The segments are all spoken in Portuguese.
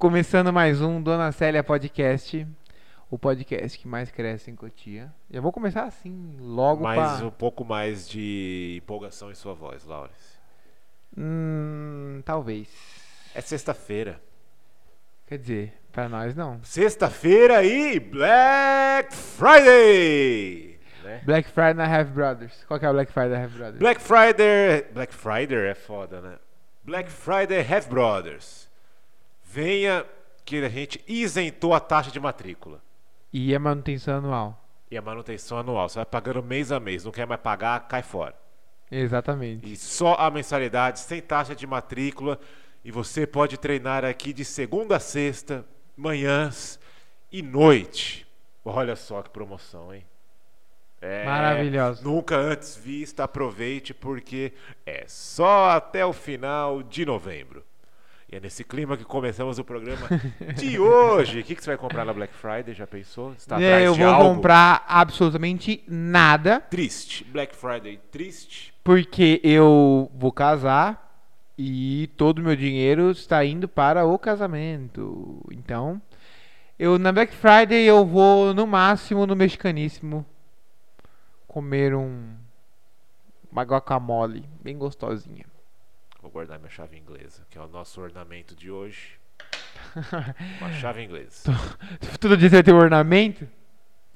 Começando mais um Dona Célia Podcast. O podcast que mais cresce em Cotia. Já vou começar assim, logo Mais pra... um pouco mais de empolgação em sua voz, Laurence. Hum, talvez. É sexta-feira. Quer dizer, pra nós não. Sexta-feira e Black Friday! né? Black Friday na Have Brothers. Qual que é o Black Friday na Have Brothers? Black Friday. Black Friday é foda, né? Black Friday Have Brothers. Venha que a gente isentou a taxa de matrícula. E a manutenção anual. E a manutenção anual. Você vai pagando mês a mês. Não quer mais pagar, cai fora. Exatamente. E só a mensalidade, sem taxa de matrícula. E você pode treinar aqui de segunda a sexta, manhãs e noite. Olha só que promoção, hein? É, Maravilhoso. Nunca antes vista, aproveite porque é só até o final de novembro. E é nesse clima que começamos o programa de hoje. O que, que você vai comprar na Black Friday? Já pensou? Você tá É, atrás eu vou algo? comprar absolutamente nada. Triste. Black Friday triste. Porque eu vou casar e todo o meu dinheiro está indo para o casamento. Então, eu na Black Friday eu vou no máximo no mexicaníssimo comer um uma guacamole bem gostosinha. Vou guardar minha chave inglesa, que é o nosso ornamento de hoje. Uma chave inglesa. Todo dia você vai ter um ornamento?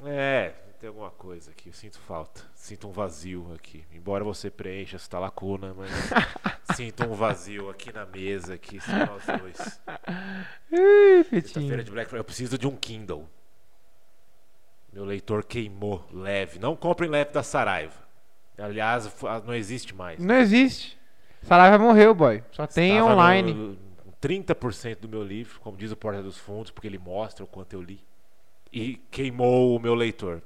É, tem alguma coisa aqui. Eu sinto falta. Sinto um vazio aqui. Embora você preencha essa lacuna, mas sinto um vazio aqui na mesa, aqui, só nós dois. Sexta-feira Petinho. de Black Friday. Eu preciso de um Kindle. Meu leitor queimou leve. Não comprem leve da Saraiva. Aliás, não existe mais. Não existe. Saraiva morreu, boy. Só tem Estava online. no- 30% do meu livro, como diz o Porta dos Fundos, porque ele mostra o quanto eu li. E queimou o meu leitor.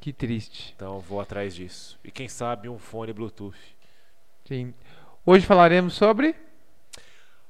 Que triste. Então vou atrás disso. E quem sabe um fone Bluetooth. Sim. Hoje falaremos sobre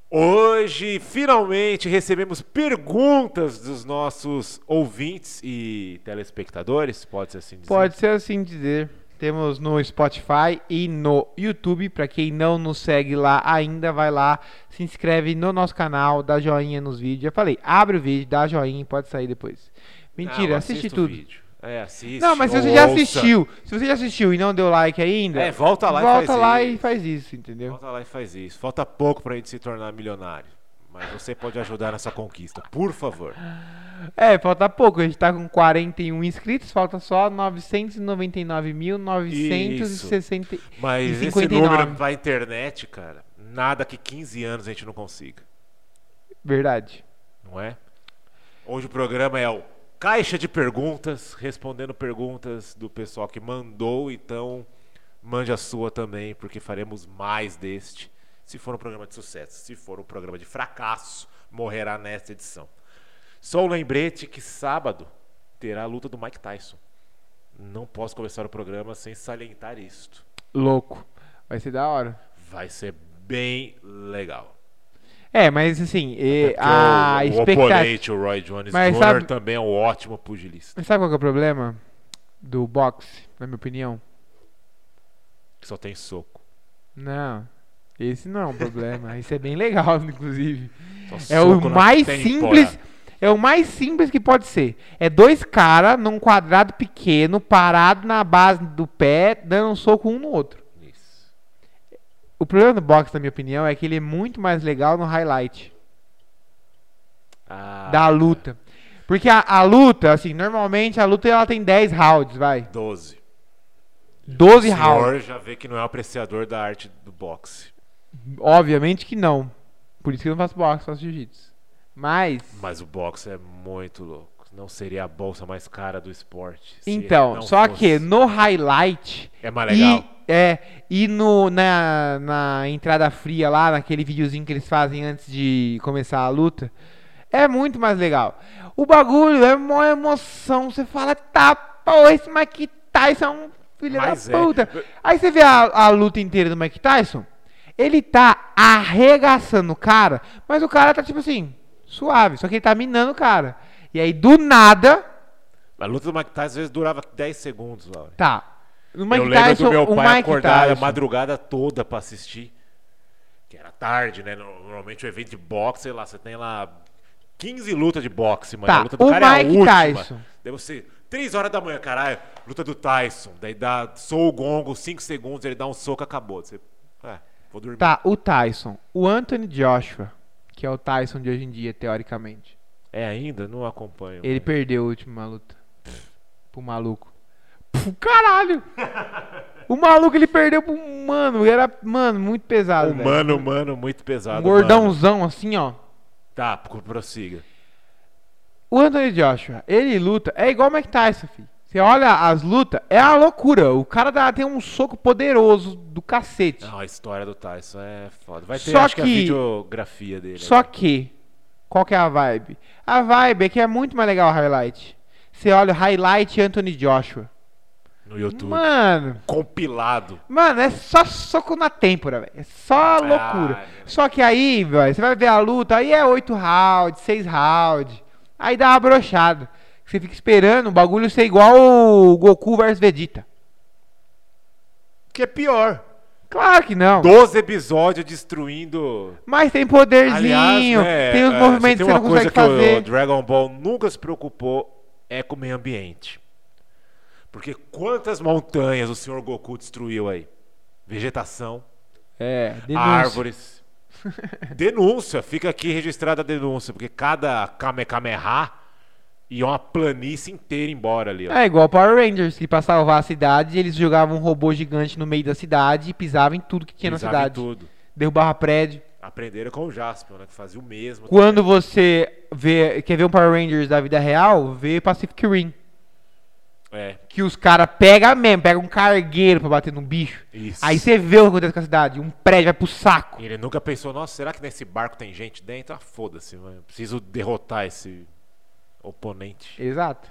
Hoje, finalmente, recebemos perguntas dos nossos ouvintes e telespectadores, pode-se assim dizer. Pode ser assim dizer. Temos no Spotify e no YouTube. Pra quem não nos segue lá ainda, vai lá, se inscreve no nosso canal, dá joinha nos vídeos. Já falei, abre o vídeo, dá joinha e pode sair depois. Mentira, Não, assiste tudo. É, assiste. Não, mas se você já ouça. assistiu, se você já assistiu e não deu like ainda, É, volta lá e volta faz lá isso. e faz isso, entendeu? Volta lá e faz isso. Falta pouco pra gente se tornar milionário. Mas você pode ajudar nessa conquista, por favor. É, falta pouco, a gente tá com 41 inscritos, falta só 999.960. Mas esse 59. número pra internet, cara, nada que 15 anos a gente não consiga. Verdade. não é? Hoje o programa é o Caixa de Perguntas, respondendo perguntas do pessoal que mandou, então mande a sua também, porque faremos mais deste. Se for um programa de sucesso, se for um programa de fracasso, morrerá nesta edição. Só um lembrete que sábado terá a luta do Mike Tyson. Não posso começar o programa sem salientar isto. Louco. Vai ser da hora. Vai ser bem legal. É, mas assim, a o, o expectativa. oponente, o Roy Jones Mas Jr., sabe- também é um ótimo pugilista. Mas sabe qual que é o problema do boxe, na minha opinião? Que só tem soco. Não. Esse não é um problema. Isso é bem legal, inclusive. Só É o mais simples. É o mais simples que pode ser. É dois caras num quadrado pequeno, parado na base do pé, dando um soco um no outro. Isso. O problema do boxe, na minha opinião, é que ele é muito mais legal no highlight Ah, da luta. Porque a, a luta, assim, normalmente a luta ela tem 10 rounds, vai. 12. 12 o rounds. senhor já vê que não é o apreciador da arte do boxe. Obviamente que não. Por isso que eu não faço boxe, faço jiu-jitsu. Mas. Mas o boxe é muito louco. Não seria a bolsa mais cara do esporte. Então, só fosse. que no highlight. É mais legal. E, é, e no, na, na entrada fria lá, naquele videozinho que eles fazem antes de começar a luta, é muito mais legal. O bagulho é uma emoção. Você fala, tá, pô, esse Mike Tyson é um filho Mas da é. puta. Aí você vê a, a luta inteira do Mike Tyson, ele tá arregaçando o cara, mas o cara tá tipo assim, suave, só que ele tá minando o cara. E aí do nada, A luta do Mike Tyson às vezes durava 10 segundos, Laura. tá. Mike eu lembro Tyson, do meu pai Mike acordar a madrugada toda pra assistir. que era tarde, né? No- Normalmente o evento de boxe, sei lá, você tem lá 15 lutas de boxe, mano. Tá, a luta do o cara é a Mike última. Tyson. Daí você, 3 horas da manhã, caralho, luta do Tyson. Daí dá, sou o gongo, 5 segundos, ele dá um soco, acabou. Você, é, vou dormir. Tá, o Tyson. O Anthony Joshua, que é o Tyson de hoje em dia, teoricamente. É ainda? Não acompanho. Ele mano. perdeu a última luta. Pro maluco. Pô, caralho! O maluco ele perdeu pro mano, era, mano, muito pesado. velho. Humano, mano, muito pesado. Um mano. gordãozão assim, ó. Tá, pro- prossiga. O Anthony Joshua, ele luta, é igual o Mike Tyson, filho. Você olha as lutas, é a loucura. O cara dá, tem um soco poderoso do cacete. Não, a história do Tyson é foda. Vai ter, Só acho que, a que- videografia dele. Só que, qual que é a vibe? A vibe é que é muito mais legal o highlight. Você olha o highlight Anthony Joshua. no YouTube. Mano, Compilado. mano, é só soco na têmpora, velho. É só loucura. meu. Só que aí, velho, você vai ver a luta, aí é 8 rounds, 6 rounds. Aí dá uma brochada. Você fica esperando o bagulho ser igual o Goku versus Vegeta. Que é pior. Claro que não. 12 episódios destruindo. Mas tem poderzinho, Aliás, né, tem os é, movimentos se que tem você não consegue coisa que fazer. o Dragon Ball nunca se preocupou é com o meio ambiente. Porque quantas montanhas o senhor Goku destruiu aí? Vegetação, É, denúncia. árvores. denúncia, fica aqui registrada a denúncia, porque cada Kamehameha ia uma planície inteira embora ali. ó. É igual Power Rangers, que pra salvar a cidade, eles jogavam um robô gigante no meio da cidade e pisavam em tudo que tinha Pisava na em cidade. tudo. Derrubava prédio. Aprenderam com o Jaspion, né? Que fazia o mesmo. Quando você vê, quer ver um Power Rangers da vida real, vê Pacific Rim. É, Que os caras pegam mesmo, pegam um cargueiro pra bater no bicho. isso. Aí você vê o que acontece com a cidade. Um prédio vai pro saco. E ele nunca pensou, nossa, será que nesse barco tem gente dentro? Ah, foda-se, mano. Preciso derrotar esse oponente. Exato.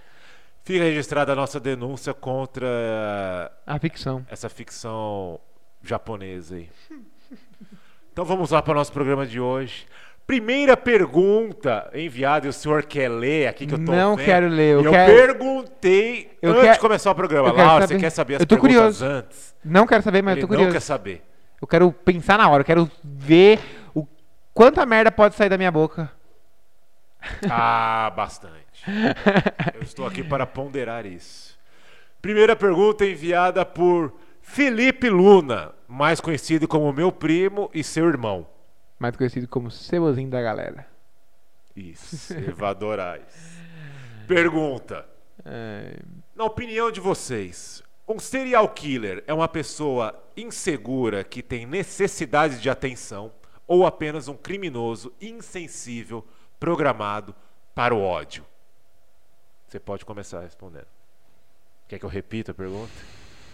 Fica registrada a nossa denúncia contra A ficção. essa ficção japonesa aí. Então vamos lá para o nosso programa de hoje. Primeira pergunta enviada, e o senhor quer ler aqui que eu tô Não vendo. quero ler, eu eu quero- perguntei Eu antes quero- de começar o programa. Laura, você saber. quer saber as Eu tô perguntas curioso. antes? Não quero saber, mas Ele eu tô não curioso. quer saber. Eu quero pensar na hora, eu quero ver o quanta merda pode sair da minha boca. Ah, bastante. Eu estou aqui para ponderar isso. Primeira pergunta enviada por Felipe Luna, mais conhecido como meu primo e seu irmão. Mais conhecido como cebozinho da galera. Isso, Evadorais. Pergunta: É, Na opinião de vocês, um serial killer é uma pessoa insegura que tem necessidade de atenção ou apenas um criminoso insensível programado para o ódio? Você pode começar respondendo. Quer que eu repita a pergunta?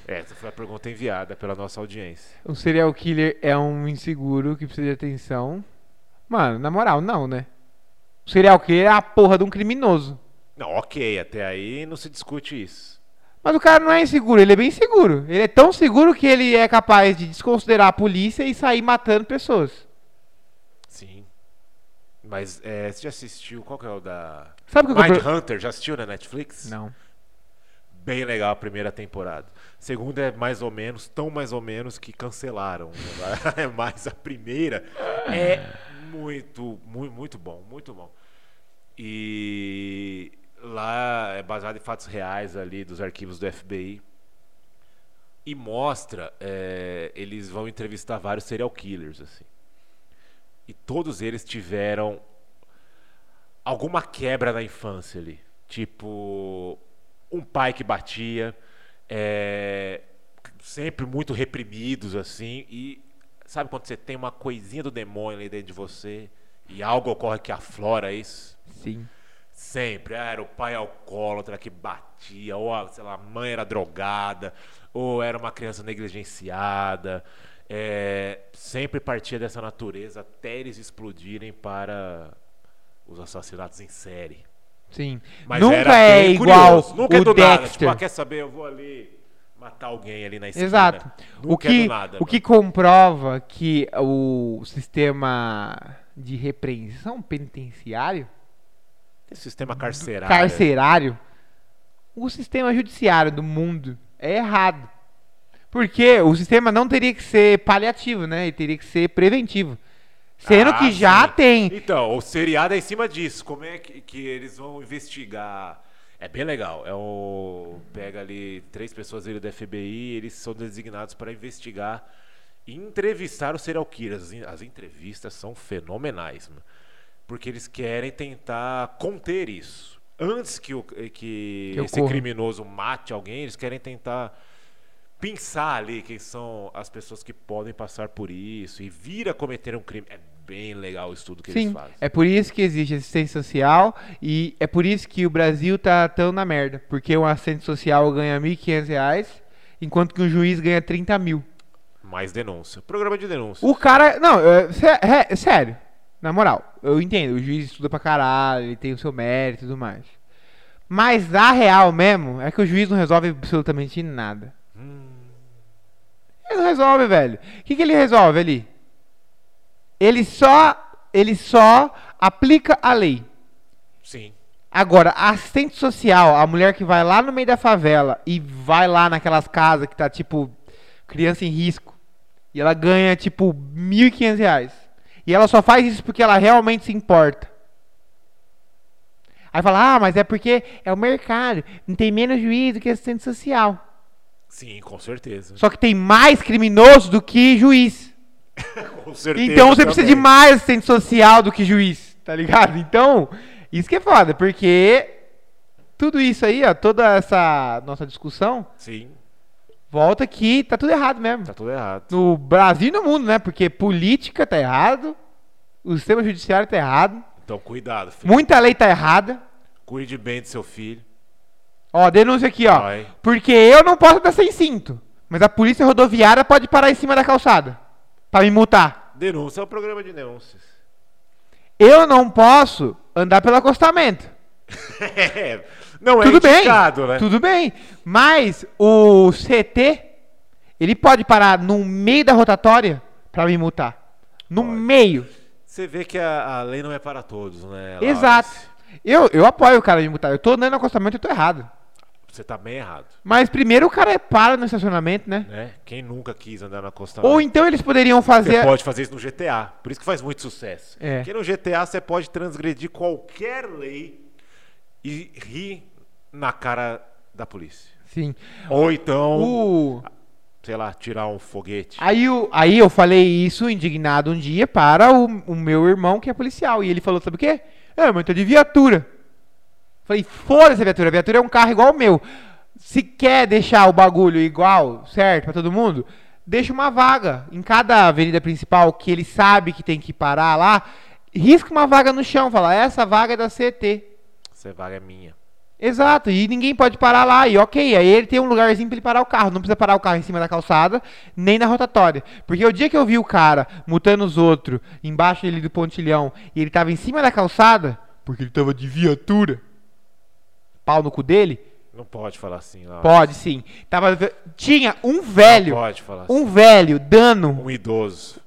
Essa foi a pergunta enviada pela nossa audiência. um serial killer é um inseguro que precisa de atenção. Mano, na moral, não, né? O serial killer é a porra de um criminoso. Não, ok, até aí não se discute isso. Mas o cara não é inseguro, ele é bem seguro. Ele é tão seguro que ele é capaz de desconsiderar a polícia e sair matando pessoas. Sim. Mas é, você já assistiu? Qual que é o da. Sabe o que eu... Mind pro- Hunter, já assistiu na Netflix? Não. Bem legal a primeira temporada. Segunda é mais ou menos, tão mais ou menos que cancelaram. Mas a primeira é muito, muito, muito bom, muito bom. E lá é baseado em fatos reais ali dos arquivos do FBI. E mostra, é, eles vão entrevistar vários serial killers, assim. E todos eles tiveram alguma quebra na infância ali. Tipo, um pai que batia, é, sempre muito reprimidos, assim. E sabe quando você tem uma coisinha do demônio ali dentro de você e algo ocorre que aflora isso? Sim. Sempre. Ah, era o pai alcoólatra que batia, ou a, sei lá, a mãe era drogada, ou era uma criança negligenciada. É, sempre partia dessa natureza até eles explodirem para os assassinatos em série. Sim. Mas Nunca é igual curioso. Nunca é o do nada. Dexter. Tipo, ah, quer saber? Eu vou ali matar alguém ali na esquina. Exato. Nunca O que, é do nada. o que comprova que o sistema de repreensão penitenciário, Esse sistema carcerário. carcerário, o sistema judiciário do mundo é errado. Porque o sistema não teria que ser paliativo, né? Ele teria que ser preventivo. Sendo Ah, que já sim. tem. Então, o seriado é em cima disso. Como é que, que eles vão investigar? É bem legal. É o pega ali três pessoas ali da FBI, eles são designados para investigar e entrevistar os serial killers. As en- As entrevistas são fenomenais, mano. porque eles querem tentar conter isso. Antes que, o, que Que esse criminoso mate alguém, eles querem tentar pensar ali quem são as pessoas que podem passar por isso e vir a cometer um crime. É bem legal o estudo que eles Sim, fazem. é por isso que existe assistência social e é por isso que o Brasil tá tão na merda. Porque um assistente social ganha 1.500 reais, enquanto que um juiz ganha 30 mil. Mais denúncia. Programa de denúncia. O cara. Não, é, é, sério. Na moral, eu entendo. O juiz estuda pra caralho, ele tem o seu mérito e tudo mais. Mas a real mesmo é que o juiz não resolve absolutamente nada. Ele não resolve, velho. O que, que ele resolve ali? Ele só. Ele só aplica a lei. Sim. Agora, a assistente social, a mulher que vai lá no meio da favela e vai lá naquelas casas que tá tipo criança em risco, e ela ganha tipo 1.500 reais. E ela só faz isso porque ela realmente se importa. Aí fala, ah, mas é porque é o mercado, não tem menos juiz do que assistente social. Sim, com certeza. Só que tem mais criminoso do que juiz. Com certeza. Então você precisa de também. mais assistente social do que juiz, tá ligado? Então, isso que é foda, porque tudo isso aí, ó, toda essa nossa discussão, Sim, volta que tá tudo errado mesmo. tá tudo errado. No Brasil e no mundo, né? Porque política tá errado, o sistema judiciário tá errado, Então cuidado, filho. muita lei tá errada. Cuide bem do seu filho. Ó, denúncia aqui, ó. Vai. Porque eu não posso andar sem cinto, mas a polícia rodoviária pode parar em cima da calçada pra me multar. Denúncia é o programa de denúncias. Eu não posso andar pelo acostamento. É, não é tudo bem, indicado, né? tudo bem. Mas o CT, ele pode parar no meio da rotatória pra me multar. No Pode. meio. Você vê que a, a lei não é para todos, né? Laura? Exato. Eu, eu apoio o cara me multar. Eu tô andando no acostamento e eu tô errado. Você tá bem errado, Mas primeiro o cara para no estacionamento, né? né? Quem nunca quis andar na costa Ou então eles poderiam fazer. Você pode fazer isso no GTA. Por isso que faz muito sucesso. É. Porque no GTA você pode transgredir qualquer lei e rir na cara da polícia. Sim. Ou então, O... sei lá, tirar um foguete. Aí, o- aí eu falei isso indignado um dia para o, o meu irmão que é policial. E ele falou, sabe o quê? É, mas tá de viatura. Falei, foda-se a viatura. A viatura é um carro igual o meu. Se quer deixar o bagulho igual, certo, pra todo mundo, deixa uma vaga em cada avenida principal que ele sabe que tem que parar lá. Risca uma vaga no chão, fala, essa vaga é da CT. Essa vaga é minha. Exato, e ninguém pode parar lá, e ok, aí ele tem um lugarzinho pra ele parar o carro, não precisa parar o carro em cima da calçada, nem na rotatória. Porque o dia que eu vi o cara mutando os outros, embaixo ali do pontilhão, e ele tava em cima da calçada, porque ele tava de viatura, pau no cu dele, Não pode falar assim pode sim. Tava, tinha um velho, Não pode falar assim. um velho dando, Um idoso.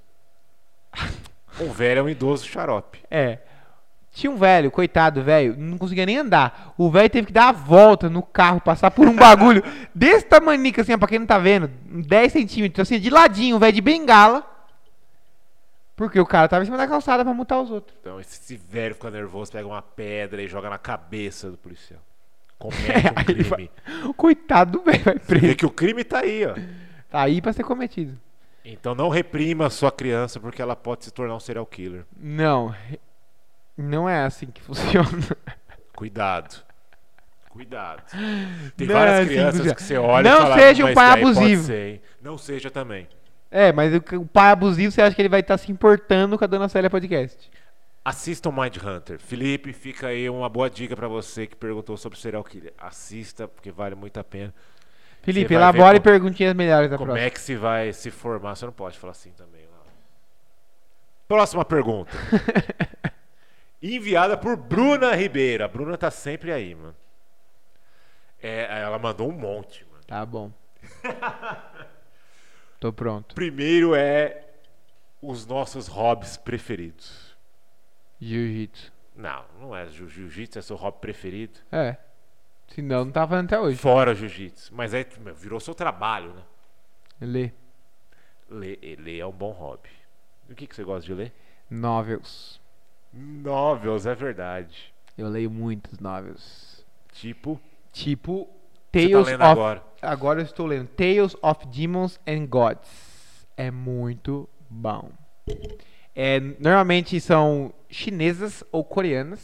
Um velho é um idoso xarope. é, tinha um velho, coitado velho, não conseguia nem andar. O velho teve que dar a volta no carro, passar por um bagulho desse tamanica assim, ó, pra quem não tá vendo, 10 centímetros, assim, de ladinho, velho de bengala. Porque o cara tava em cima da calçada pra multar os outros. Então, esse velho fica nervoso, pega uma pedra e joga na cabeça do policial. Comete É, um crime. vai- Coitado do velho, vai Vê preso. que o crime tá aí, ó. Tá aí pra ser cometido. Então não reprima a sua criança porque ela pode se tornar um serial killer. Não, não é assim que funciona. Cuidado. Cuidado. Tem Não, várias assim, crianças que você olha Não e fala, seja um "Mas pai abusivo." ser, hein?" Não seja também. É, mas o, o pai abusivo, você acha que ele vai estar se importando com a Dona Célia Podcast? Assista o Mind Hunter. Felipe, fica aí uma boa dica pra você que perguntou sobre serial killer. Assista, porque vale muito a pena. Felipe, elabore como- perguntinhas melhores da Como próxima. é que se vai se formar? Você não pode falar assim também. Próxima pergunta. Enviada por Bruna Ribeiro. A Bruna tá sempre aí, mano. É, ela mandou um monte, mano. Tá bom. Tô pronto. Primeiro é os nossos hobbies preferidos. Jiu-jitsu. Não, não é jiu- jiu-jitsu, é seu hobby preferido. É. Senão não tava fazendo até hoje. Fora jiu-jitsu. Mas é, meu, virou seu trabalho, né? Ler, ler é um bom hobby. O que, que você gosta de ler? Novels. Novels, é verdade. Eu leio muitos novels. Tipo, Tipo, tá Tales lendo of... agora. Agora eu estou lendo Tales of Demons and Gods. É muito bom. É, normalmente são chinesas ou coreanas,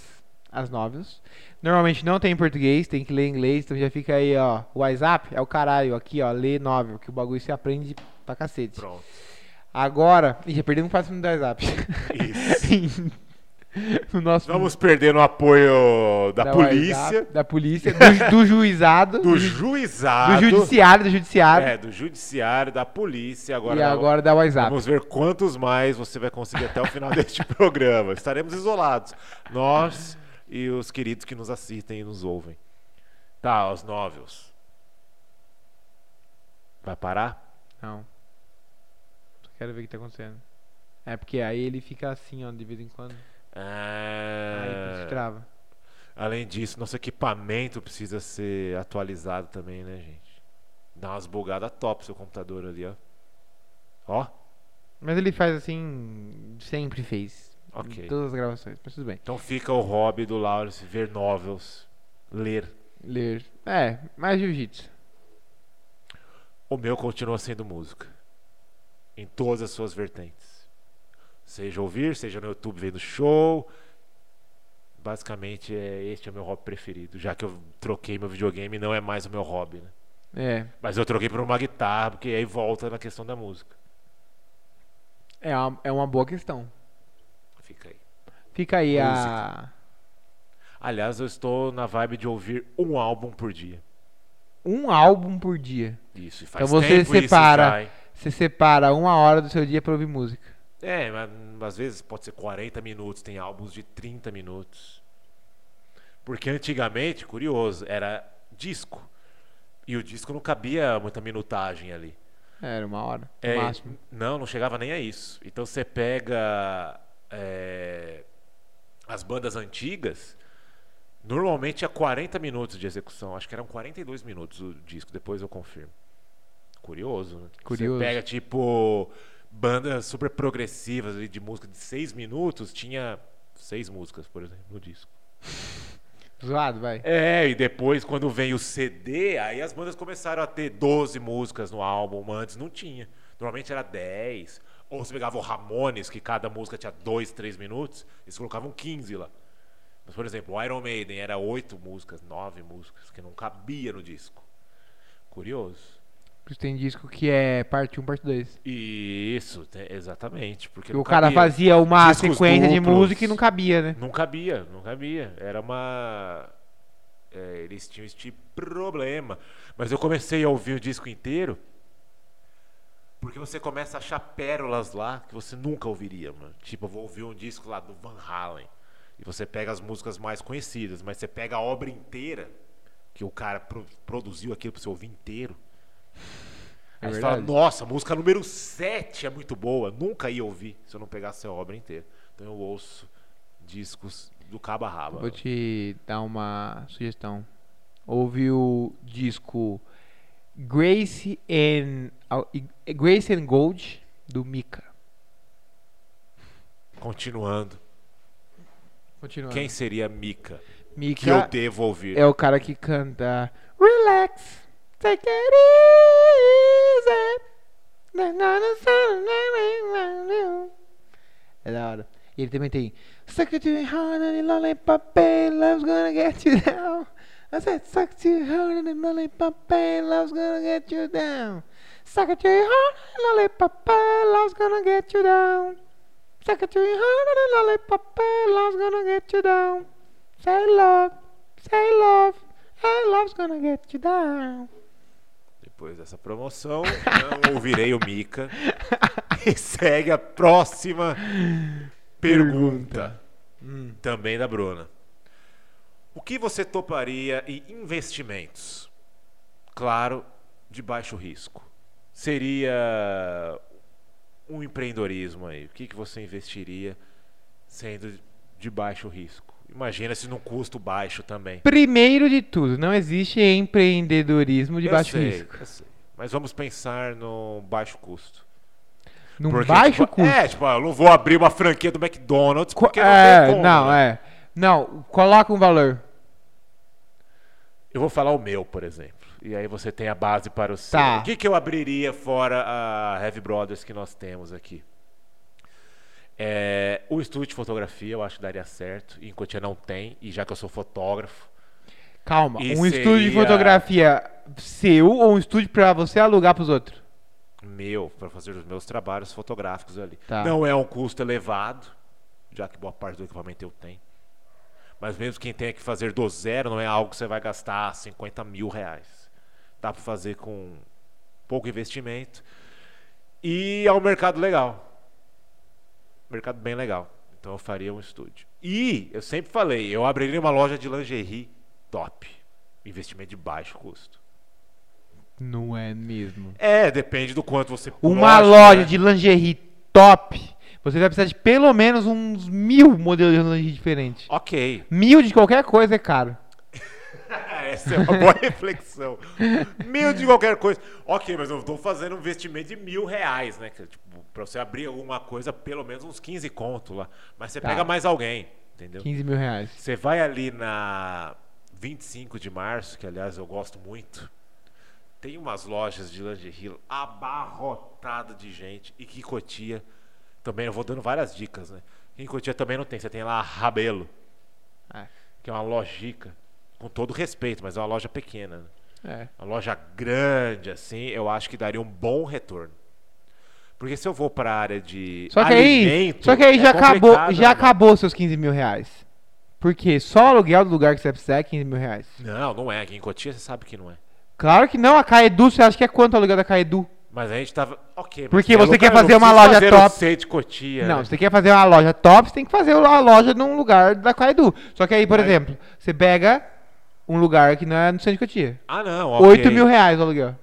as novels. Normalmente não tem em português, tem que ler em inglês, então já fica aí, ó. O WhatsApp é o caralho, aqui, ó, lê novel, que o bagulho se aprende pra cacete. Pronto. Agora, ih, já perdemos quase no WhatsApp. Isso. no nosso Vamos perder o apoio da, da polícia, WhatsApp, da polícia, do, do juizado, do ju- juizado, do judiciário, do judiciário é, do judiciário, da polícia. Agora, e agora da WhatsApp. vamos ver quantos mais você vai conseguir até o final deste programa. Estaremos isolados. Nós e os queridos que nos assistem e nos ouvem. Tá, os novels. Vai parar? Não. Só quero ver o que tá acontecendo. É porque aí ele fica assim, ó, de vez em quando. Aí Ah, se trava. além disso, nosso equipamento precisa ser atualizado também, né, gente? Dá umas bugadas top seu computador ali, ó. Ó, Mas ele faz assim, sempre fez. Ok. Em todas as gravações, mas tudo bem. então fica o hobby do Lawrence ver novels, ler. Ler. É, mais jiu-jitsu. O meu continua sendo música. Em todas as suas vertentes. Seja ouvir, seja no YouTube vendo show. Basicamente, é, este é o meu hobby preferido. Já que eu troquei meu videogame, não é mais o meu hobby, né? É. Mas eu troquei por uma guitarra, porque aí volta na questão da música. É uma, é uma boa questão. Fica aí. Fica aí a. Música. Aliás, eu estou na vibe de ouvir um álbum por dia. Um álbum por dia. Isso, e faz Então você isso separa- hein? Você separa uma hora do seu dia pra ouvir música. É, mas às vezes pode ser 40 minutos, tem álbuns de 30 minutos. Porque antigamente, curioso, era disco. E o disco não cabia muita minutagem ali. É, Era uma hora, no É, máximo. Não, não chegava nem a isso. Então você pega é, as bandas antigas, normalmente é 40 minutos de execução. Acho que eram 42 minutos o disco, depois eu confirmo. Curioso, né? Curioso. Você pega tipo bandas super progressivas de música de 6 minutos, tinha seis músicas, por exemplo, no disco. Zoado, vai. É, e depois, quando vem o CD, aí as bandas começaram a ter 12 músicas no álbum, antes não tinha. Normalmente era 10. Ou você pegava o Ramones, que cada música tinha 2, 3 minutos, eles colocavam 15 lá. Mas, por exemplo, o Iron Maiden era 8 músicas, 9 músicas, que não cabia no disco. Curioso. Isso tem disco que é parte 1, parte 2. Isso, te- exatamente. Porque o cara cabia. fazia uma Discos sequência de duplos. música e não cabia, né? Não cabia, não cabia. Era uma. é, eles tinham esse tipo de problema. Mas eu comecei a ouvir o disco inteiro. Porque você começa a achar pérolas lá que você nunca ouviria, mano. Tipo, eu vou ouvir um disco lá do Van Halen. E você pega as músicas mais conhecidas, mas você pega a obra inteira, que o cara pro- produziu aquilo pra você ouvir inteiro. É Aí você fala, nossa, música número 7 é muito boa. Nunca ia ouvir se eu não pegasse a obra inteira. Então eu ouço discos do cabo a rabo. Vou te dar uma sugestão. Ouve o disco Grace and Grace and Gold do Mika. Continuando. Continuando. Quem seria Mika? Mika Que eu devo ouvir. é o cara que canta Relax, take it easy. É da hora. E ele também tem Suck it to your heart and lollipop, love's gonna get you down. I said, suck to your heart and lollipop, love's gonna get you down. Suck it to your heart and lollipop, love's gonna get you down. Suck it to your heart and lollipop, love's gonna get you down. Say love, say love, and love's gonna get you down. Depois dessa promoção, não ouvirei o Mika. E segue a próxima pergunta. Hum. Também da Bruna. O que você toparia em investimentos? Claro, de baixo risco. Seria um empreendedorismo aí. O que, que você investiria sendo de baixo risco? Imagina se num custo baixo também. Primeiro de tudo, não existe empreendedorismo de Eu baixo sei, risco. eu sei. Mas vamos pensar no baixo custo. Num Porque, baixo tipo, custo. É, tipo, eu não vou abrir uma franquia do McDonald's Co- porque não é, tem como, não, né? é. Não, coloca um valor. Eu vou falar o meu, por exemplo. E aí você tem a base para o seu. Tá. O que, que eu abriria fora a Heavy Brothers que nós temos aqui? É, o estúdio de fotografia eu acho que daria certo. Em Cotia não tem, e já que eu sou fotógrafo. Calma, um estúdio de seria- fotografia seu ou um estúdio pra você alugar pros outros? meu para fazer os meus trabalhos fotográficos ali. Tá. Não é um custo elevado, já que boa parte do equipamento eu tenho. Mas mesmo quem tenha que fazer do zero, não é algo que você vai gastar 50 mil reais. Dá para fazer com pouco investimento. E é um mercado legal. Mercado bem legal. Então eu faria um estúdio. E eu sempre falei, eu abriria uma loja de lingerie top. Investimento de baixo custo. Não é mesmo. É, depende do quanto você Uma lógico, loja né? de lingerie top, você vai precisar de pelo menos uns mil modelos de lingerie diferentes. Ok. Mil de qualquer coisa é caro. Essa é uma boa reflexão. Mil de qualquer coisa. Ok, mas eu estou fazendo um investimento de mil reais, né? Tipo, pra você abrir alguma coisa, pelo menos uns 15 conto lá. Mas você Tá. pega mais alguém, entendeu? 15 mil reais. Você vai ali na 25 de março, que aliás eu gosto muito. Tem umas lojas de lingerie abarrotada de gente. E que Cotia também, eu vou dando várias dicas, né? Em Cotia também não tem. Você tem lá a Rabelo, É. que é uma lojica, com todo respeito, mas é uma loja pequena. né? É. Uma loja grande, assim, eu acho que daria um bom retorno. Porque se eu vou para a área de Só que aí, alimento, só que aí é já acabou, complicado, já né, acabou seus 15 mil reais. Porque só o aluguel do lugar que você vai precisar é 15 mil reais. Não, não é. Aqui em Cotia você sabe que não é. Claro que não, a Caedu, você acha que é quanto o aluguel da Caedu? Mas a gente tava. Ok, mas Porque você quer fazer uma loja fazer top. de Cotia. Não, né? você quer fazer uma loja top, você tem que fazer a loja num lugar da Caedu. Só que aí, por Mas- exemplo, você pega um lugar que não é no centro de Cotia. Ah, não. ok. 8 mil reais o aluguel.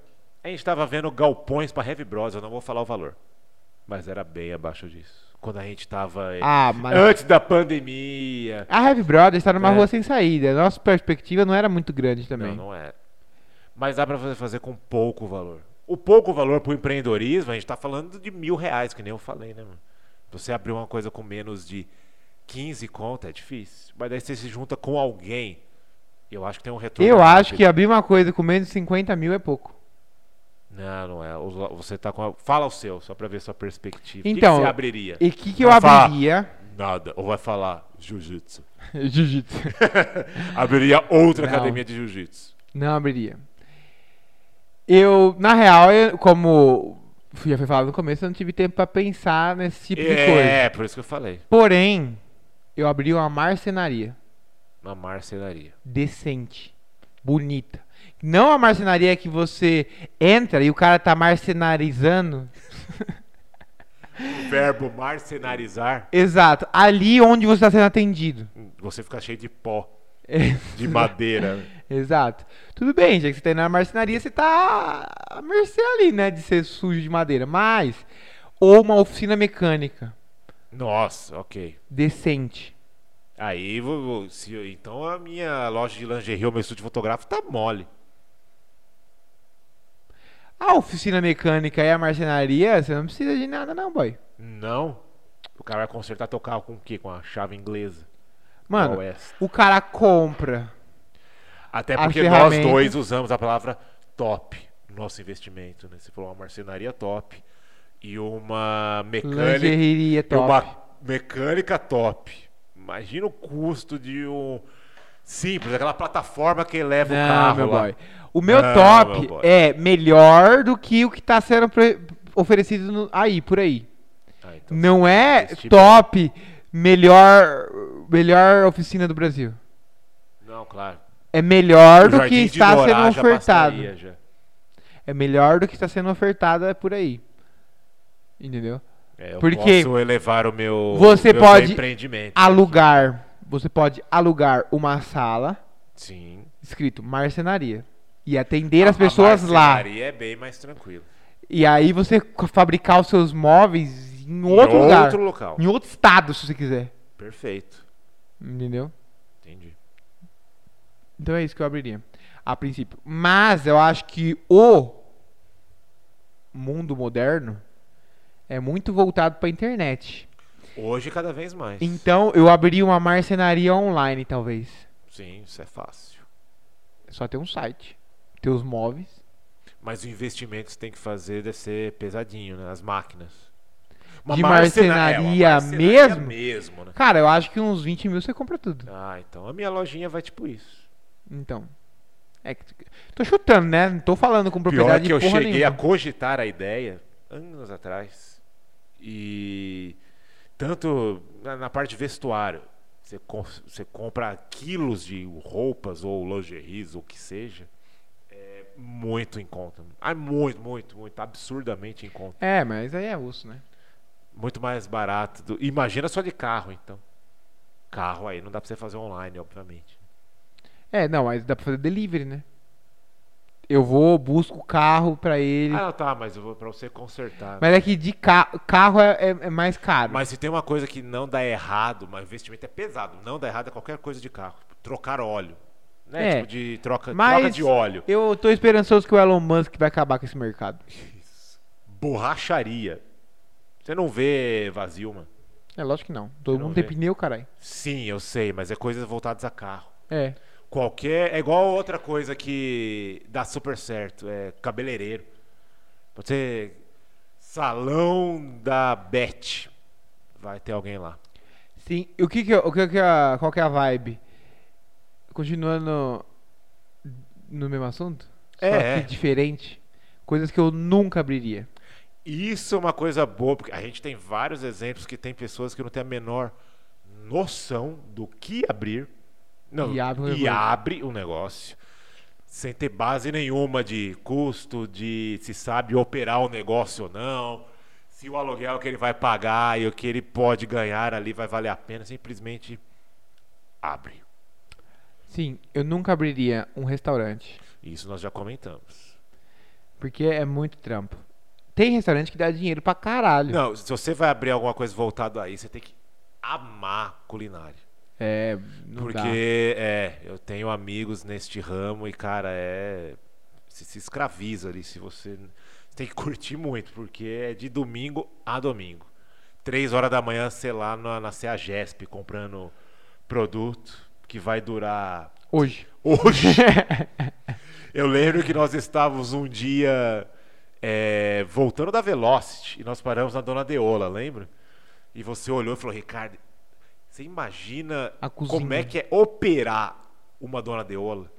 A gente tava vendo galpões para Heavy Bros, eu não vou falar o valor. Mas era bem abaixo disso. Quando a gente tava. eh, Ah, mas. Antes da pandemia. A Heavy Brothers está numa É. rua sem saída. Nossa perspectiva não era muito grande também. Não, não é. Mas dá pra você fazer com pouco valor. O pouco valor pro empreendedorismo, a gente tá falando de mil reais, que nem eu falei, né, mano? Você abrir uma coisa com menos de 15 conta é difícil. Mas daí você se junta com alguém. Eu acho que tem um retorno. Eu acho rápido. que abrir uma coisa com menos de 50 mil é pouco. Não, não é. Você tá com. a- Fala o seu, só pra ver sua perspectiva. o que Então, que você abriria? E o que, que eu Vai falar. abriria? Nada. Ou vai falar jiu-jitsu. Jiu-jitsu. abriria outra Não. academia de jiu-jitsu. Não abriria. Eu, na real, eu- como já foi falado no começo, eu não tive tempo pra pensar nesse tipo de coisa. É, por isso que eu falei. Porém, eu abri uma marcenaria Uma marcenaria. decente, bonita. Não a marcenaria que você entra e o cara tá marcenarizando. O verbo marcenarizar, Exato, ali onde você está sendo atendido. você fica cheio de pó, É, de madeira. Exato. Tudo bem, já que você tá indo na marcenaria, você tá à mercê ali, né, de ser sujo de madeira. Mas, ou uma oficina mecânica Nossa, ok. decente. Aí, se, então a minha loja de lingerie ou meu estúdio fotográfico tá mole. A oficina mecânica e a marcenaria, você não precisa de nada não, boy. Não. O cara vai consertar teu carro com o quê? Com a chave inglesa. Mano, é o cara compra. Até porque nós dois usamos a palavra top no nosso investimento, né? Você falou uma marcenaria top e uma mecânica e top. uma mecânica top. Imagina o custo de um simples, aquela plataforma que leva o Não, carro meu lá. boy. O meu Não, top meu é melhor do que o que tá sendo oferecido no- aí, por aí. Ah, então Não é investir top, melhor, melhor oficina do Brasil. Não, claro. É melhor O do que está sendo já ofertado. bastaria, já. É melhor do que está sendo ofertado é por aí. Entendeu? É, eu Porque posso elevar o meu você meus pode empreendimento. Alugar. Você pode alugar uma sala Sim. escrito marcenaria e atender as A- pessoas a lá. marcenaria é bem mais tranquilo. E aí você fabricar os seus móveis em Em outro lugar. outro local. Em outro estado, se você quiser. Perfeito. Entendeu? Entendi. Então é isso que eu abriria. A princípio. Mas eu acho que o mundo moderno é muito voltado pra internet. Hoje, cada vez mais. Então, eu abriria uma marcenaria online, talvez. Sim, isso é fácil. É só ter um site, ter os móveis. Mas o investimento que você tem que fazer deve ser pesadinho, né? As máquinas. De marcena- marcenaria é, uma mesmo? mesmo, né? Cara, eu acho que uns 20 mil você compra tudo. Ah, então a minha lojinha vai tipo isso. Então. É que. Tô chutando, né? Não tô falando com Pior propriedade que eu cheguei nenhuma. a cogitar a ideia anos atrás. E tanto na, na parte de vestuário, você, com- você compra quilos de roupas ou lingeries ou o que seja, é muito em conta. Ah, muito, muito, muito, absurdamente em conta. É, mas aí é osso, né? Muito mais barato. do- Imagina só de carro, então. Carro aí não dá pra você fazer online, obviamente. É, não, mas dá pra fazer delivery, né? Eu vou, busco o carro pra ele. Ah, não, tá, mas eu vou pra você consertar. Mas é que de ca carro é, é- é mais caro. Mas se tem uma coisa que não dá errado, mas o investimento é pesado, não dá errado é qualquer coisa de carro. Trocar óleo. Né? É. Tipo de troca, troca de óleo. Eu tô esperançoso que o Elon Musk vai acabar com esse mercado. Borracharia. Você não vê vazio, mano? É lógico que não. Todo não mundo tem vê? pneeu, caralho. Sim, eu sei, mas é coisas voltadas a carro. É. Qualquer. É igual outra coisa que dá super certo. É cabeleireiro. Pode ser salão da Beth. Vai ter alguém lá. Sim. E o que que, o que, que é, qual que é a vibe? Continuando no mesmo assunto? Só É, que é. diferente. Coisas que eu nunca abriria. Isso é uma coisa boa, porque a gente tem vários exemplos que tem pessoas que não têm a menor noção do que abrir. Não, E abre e abre o negócio. Sem ter base nenhuma de custo, de se sabe operar o negócio ou não, se o aluguel que ele vai pagar e o que ele pode ganhar ali vai valer a pena, simplesmente abre. Sim, eu nunca abriria um restaurante. Isso nós já comentamos. Porque é muito trampo. Tem restaurante que dá dinheiro pra caralho. Não, se você vai abrir alguma coisa voltado aí, você tem que amar culinária. É, Porque, dá. é, eu tenho amigos neste ramo e, cara, é. Você se escraviza ali. Se você. Você tem que curtir muito, porque é de domingo a domingo. Três horas da manhã, sei lá, na, na CEAGESP, comprando produto que vai durar. Hoje. Hoje! eu lembro que nós estávamos um dia é, voltando da Velocity e nós paramos na Dona Deola, lembra? E você olhou e falou, Ricardo, você imagina como é que é operar uma Dona Deola?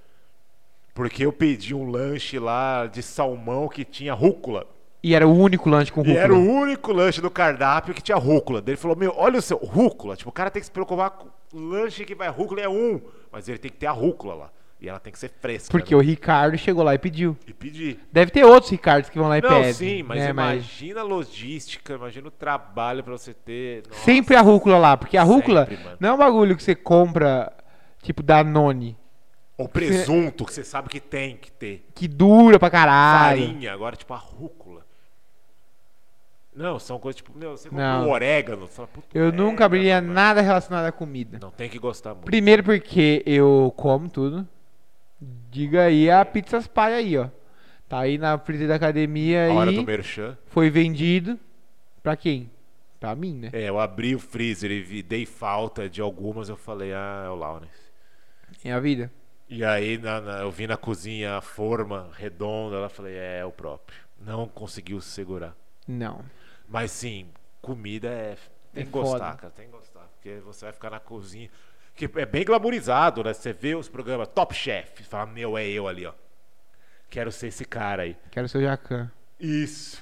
Porque eu pedi um lanche lá de salmão que tinha rúcula. E era o único lanche com E rúcula. era o único lanche do cardápio que tinha rúcula. Ele falou: Meu, olha o seu, rúcula. Tipo, o cara tem que se preocupar com lanche que vai rúcula é um, mas ele tem que ter a rúcula lá. E ela tem que ser fresca. Porque né? o Ricardo chegou lá e pediu. E pedir. Deve ter outros Ricardos que vão lá e Não, pedem. sim, mas né, imagina a logística, imagina o trabalho pra você ter. Nossa. Sempre a rúcula lá, porque a rúcula Sempre, não é um bagulho que você compra, tipo, Danone, O presunto que você sabe que tem que ter. que dura pra caralho. Farinha, agora, tipo, a rúcula. Não, são coisas tipo, meu, você compra um orégano. Fala, "Puta, Eu nunca abriria mano." nada relacionado à comida. Não tem que gostar muito. Primeiro porque eu como tudo. Diga aí a Pizzas Pai aí, ó. Tá aí na freezer da academia A hora do merchan. Foi vendido pra quem? Pra mim, né? É, eu abri o freezer e dei falta de algumas, eu falei, ah, é o Lawrence. É a vida. E aí na- na- eu vi na cozinha a forma redonda, ela falei, é, é o próprio. Não conseguiu se segurar. Não. Mas sim, comida é. Tem É que gostar, foda. cara, tem que gostar. Porque você vai ficar na cozinha. Que é bem glamourizado, né? Você vê os programas Top Chef, fala, meu, é eu ali, ó. Quero ser esse cara aí. Quero ser o Jacan. Isso.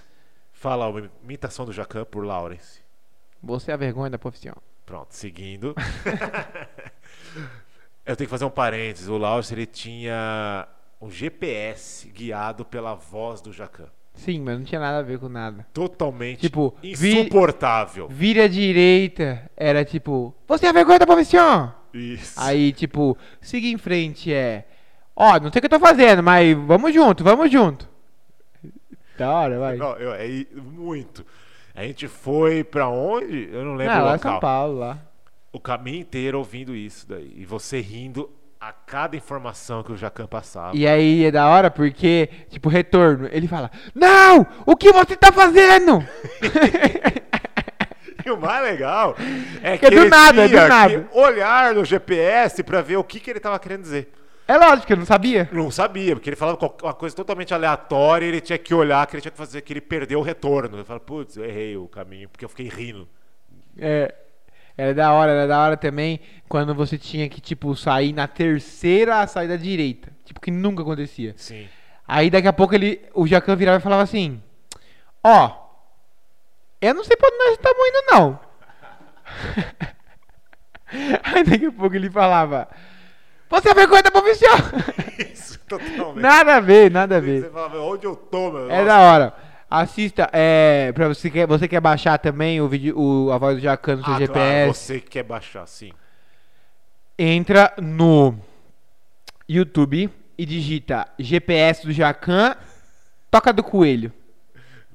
Fala uma imitação do Jacan por Lawrence. Você é a vergonha da profissão. Pronto, seguindo. Eu tenho que fazer um parênteses. O Lawrence ele tinha um GPS guiado pela voz do Jacan. Sim, mas não tinha nada a ver com nada. Totalmente Tipo, insuportável. Vira à direita, era tipo, você é a vergonha da profissão. Isso. Aí, tipo, siga em frente é, ó, não sei o que eu tô fazendo, mas vamos junto, vamos junto. Da hora, vai. Não, eu- é muito. A gente foi pra onde? Eu não lembro Ah, o lá em local. São Paulo, lá. O caminho inteiro ouvindo isso daí. E você rindo a cada informação que o Jacan passava. E aí é da hora porque, tipo, retorno, ele fala: Não! O que você tá fazendo? E o mais legal é que É do ele nada, é do nada. que olhar no GPS pra ver o que, que ele tava querendo dizer. é lógico, eu não sabia. Não sabia, porque ele falava uma coisa totalmente aleatória e ele tinha que olhar, que ele tinha que fazer, que ele perdeu o retorno. Ele fala, putz, eu errei o caminho, porque eu fiquei rindo. É, era da hora, era da hora também quando você tinha que, tipo, sair na terceira a sair da direita. Tipo, que nunca acontecia. Sim. Aí daqui a pouco ele, o Jacan virava e falava assim: Ó, eu não sei pra onde nós estamos indo, não. Aí daqui a pouco ele falava: Você é vergonha da profissão. Isso, totalmente. nada a ver, nada a ver. Você falava, onde eu tô, meu? É Nossa. da hora. Assista, é, pra você quer, você quer baixar também o vídeo, o, a voz do Jacan no seu Ah, GPS. claro, você que quer baixar, sim. entra no YouTube e digita GPS do Jacan, Toca do Coelho.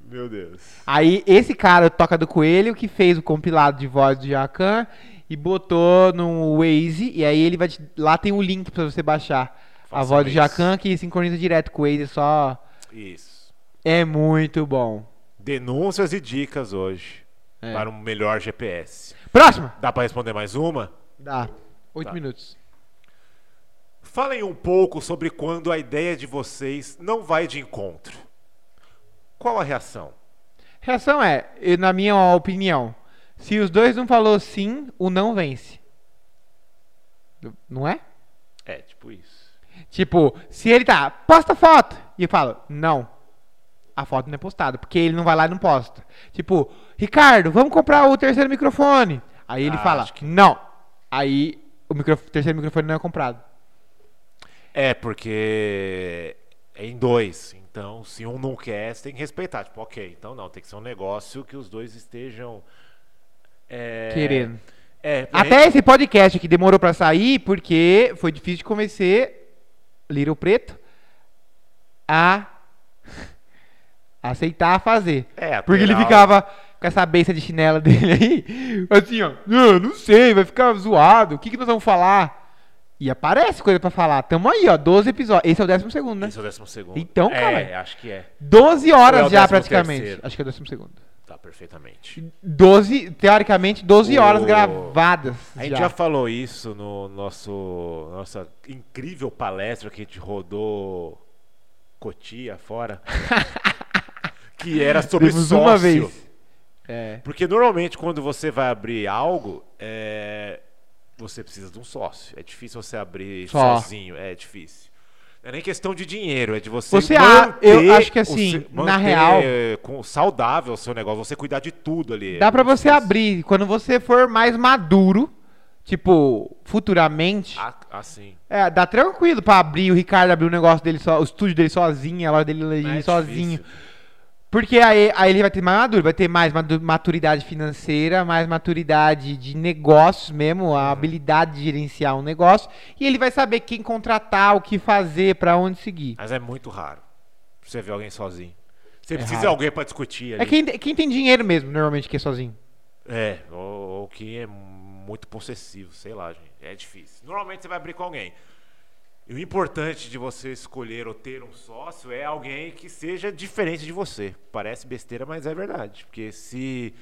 Meu Deus. Aí esse cara, Toca do Coelho, que fez o compilado de voz do Jacan e botou no Waze, e aí ele vai te- lá tem o link pra você baixar a Façam voz do isso. Jacan que sincroniza direto com o Waze, só Isso. É muito bom. Denúncias e dicas hoje É. para um melhor GPS. Próxima. Dá pra responder mais uma? Dá. Oito Tá. minutos. Falem um pouco sobre quando a ideia de vocês não vai de encontro. Qual a reação? Reação é, na minha opinião, se os dois não falou sim, o não vence. Não é? É, tipo isso. Tipo, se ele tá, posta foto, e eu falo, não. A foto não é postada, porque ele não vai lá e não posta. Tipo, Ricardo, vamos comprar o terceiro microfone. Aí ele Ah, fala, que- não. Aí o terceiro microfone não é comprado. É, porque é em dois. Então, se um não quer, você tem que respeitar. Tipo, ok, então não, tem que ser um negócio que os dois estejam. é, Querendo. É, Até esse podcast que demorou pra sair, porque foi difícil de convencer Little Preto a aceitar fazer. É, Porque ele ficava com essa beça de chinela dele aí, assim, ó, não, não sei, vai ficar zoado, o que, que nós vamos falar? E aparece coisa pra falar. Tamo aí, ó, 12 episódios. Esse é o décimo segundo, né? Esse é o décimo segundo. Então, é, cara. acho que é. 12 Ou é horas o já, praticamente. terceiro? Acho que é o décimo segundo. Tá, perfeitamente. 12, teoricamente, 12 horas O- gravadas. A gente já falou isso no nosso nossa incrível palestra que a gente rodou Cotia fora. que era sobre Temos sócio. uma vez. É. Porque normalmente quando você vai abrir algo, é, você precisa de um sócio. É difícil você abrir Só. sozinho, é difícil. Não é nem questão de dinheiro, é de você, Você a- manter eu acho que o assim, seu- na real- é, com saudável o seu negócio, você cuidar de tudo ali. Dá É pra muito você difícil. abrir quando você for mais maduro, tipo, futuramente. Ah, Assim. É, dá tranquilo pra abrir o Ricardo abrir o negócio dele só, o estúdio dele sozinho, a hora dele é sozinho. difícil. Porque aí, aí ele vai ter mais maduro, vai ter mais maturidade financeira, mais maturidade de negócios mesmo, a habilidade de gerenciar um negócio, e ele vai saber quem contratar, o que fazer, pra onde seguir. Mas é muito raro você ver alguém sozinho. Você É precisa de raro. alguém pra discutir ali. É quem, quem tem dinheiro mesmo, normalmente, que é sozinho. É, ou, ou que é muito possessivo, sei lá, gente. É difícil. Normalmente você vai abrir com alguém. E o importante de você escolher ou ter um sócio é alguém que seja diferente de você. Parece besteira, mas é verdade. Porque se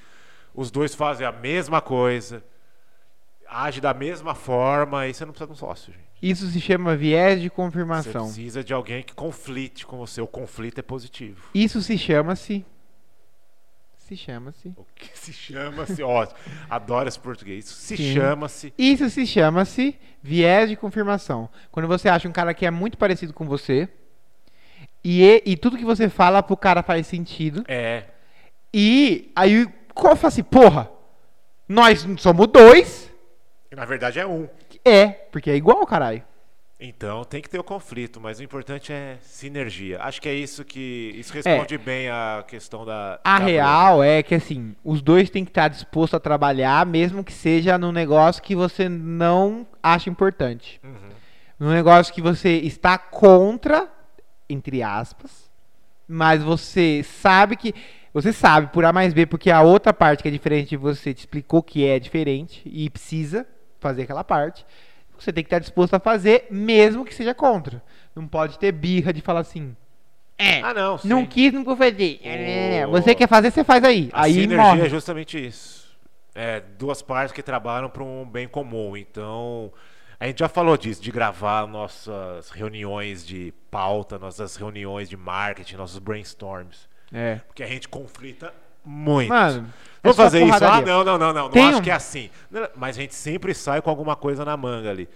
os dois fazem a mesma coisa, age da mesma forma, aí você não precisa de um sócio, gente. Isso se chama viés de Você confirmação. precisa de alguém que conflite com você. O conflito é positivo. Isso se chama-se. Se chama-se. O que se chama-se, ó, adoro esse português. Isso se Sim. chama-se Isso se chama-se viés de confirmação. Quando você acha um cara que é muito parecido com você e, e, tudo que você fala pro cara faz sentido. é E aí, qual fala assim, porra, nós somos dois. Na verdade é um. É, porque é igual, caralho. Então tem que ter o conflito, mas o importante é sinergia. Acho que é isso que. Isso responde bem a questão da. A da real é que assim, os dois têm que estar dispostos a trabalhar, mesmo que seja num negócio que você não acha importante. Uhum. Num negócio que você está contra, entre aspas, mas você sabe que. Você sabe por A mais B, porque a outra parte que é diferente de você te explicou que é diferente e precisa fazer aquela parte. Você tem que estar disposto a fazer, mesmo que seja contra. Não pode ter birra de falar assim. É, Ah, não, sim. não quis, não vou fazer. É, O- Você quer fazer, você faz aí. A aí sinergia morre. é justamente isso. É duas partes que trabalham para um bem comum. Então, a gente já falou disso, de gravar nossas reuniões de pauta, nossas reuniões de marketing, nossos brainstorms. É. Porque a gente conflita muito. Mano, é Vamos só fazer isso? Ah, não, não, não, não. Não Tem acho um- que é assim. Não, Mas a gente sempre sai com alguma coisa na manga ali.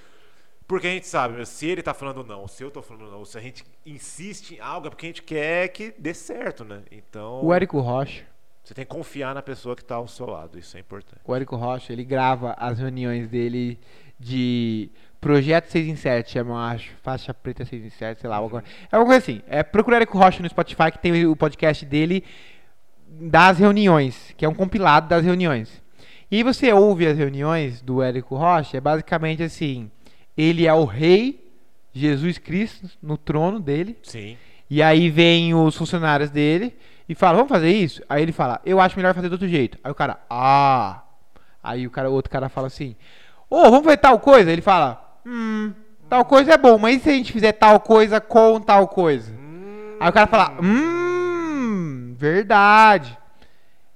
Porque a gente sabe, se ele tá falando não, se eu tô falando não, se a gente insiste em algo, é porque a gente quer que dê certo, né? Então, O Érico Rocha, você tem que confiar na pessoa que tá ao seu lado, isso é importante. o Érico Rocha, ele grava as reuniões dele de Projeto 6 em 7, chama, eu acho. Faixa preta 6 em 7, sei lá. alguma- É uma coisa assim. É, procura Érico Rocha no Spotify, que tem o podcast dele das reuniões, que é um compilado das reuniões. E você ouve as reuniões do Érico Rocha, é basicamente assim: ele é o rei, Jesus Cristo, no trono dele. Sim. E aí vem os funcionários dele e fala, vamos fazer isso? Aí ele fala, eu acho melhor fazer do outro jeito. Aí o cara, ah. Aí o cara, o outro cara fala assim, ô, vamos fazer tal coisa? Ele fala, hum, tal coisa é bom, mas e se a gente fizer tal coisa com tal coisa? Aí o cara fala, hum, verdade.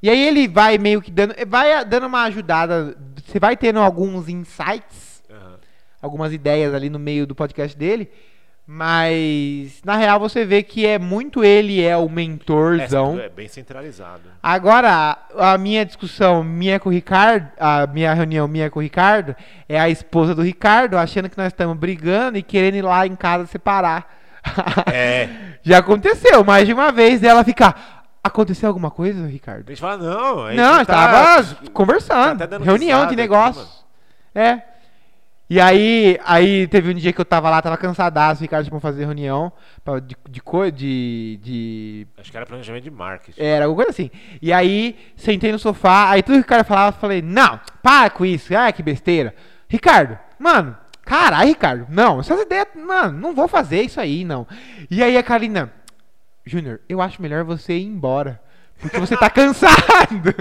E aí ele vai meio que dando, vai dando uma ajudada, você vai tendo alguns insights Aham. algumas ideias ali no meio do podcast dele. Mas na real você vê que é muito ele é o mentorzão. É, é bem centralizado. Agora, a a minha discussão minha com o Ricardo, a minha reunião minha com o Ricardo, é a esposa do Ricardo achando que nós estamos brigando e querendo ir lá em casa separar. É. Já aconteceu mais de uma vez dela ficar. Aconteceu alguma coisa, A Ricardo? gente fala, não, a gente Não, tá- estava conversando. tá reunião de aqui, negócios. é. E aí, aí teve um dia que eu tava lá, tava cansadaço, Ricardo pra fazer reunião pra, de, de, co- de, de Acho que era planejamento de marketing. era alguma coisa assim. E aí, sentei no sofá, aí tudo que o Ricardo falava, eu falei, não, para com isso, ah, que besteira. Ricardo, mano, caralho, Ricardo, não, essas ideias, mano, não vou fazer isso aí, não. E aí a Karina, Júnior, eu acho melhor você ir embora, porque você tá cansado.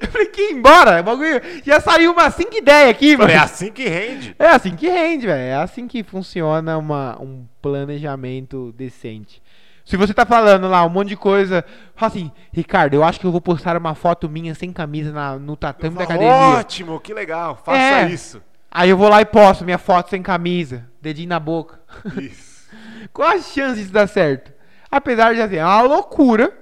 Eu falei, que ir embora? O bagulho já saiu umas cinco ideias aqui, mano. É assim que rende. É assim que rende, velho. É assim que funciona uma, um planejamento decente. Se você tá falando lá um monte de coisa, fala assim, Ricardo, eu acho que eu vou postar uma foto minha sem camisa na- no tatame da Fala, academia. Ótimo, que legal. Faça É. isso. Aí eu vou lá e posto minha foto sem camisa, dedinho na boca. Isso. Qual a chance disso dar certo? Apesar de assim, é uma loucura,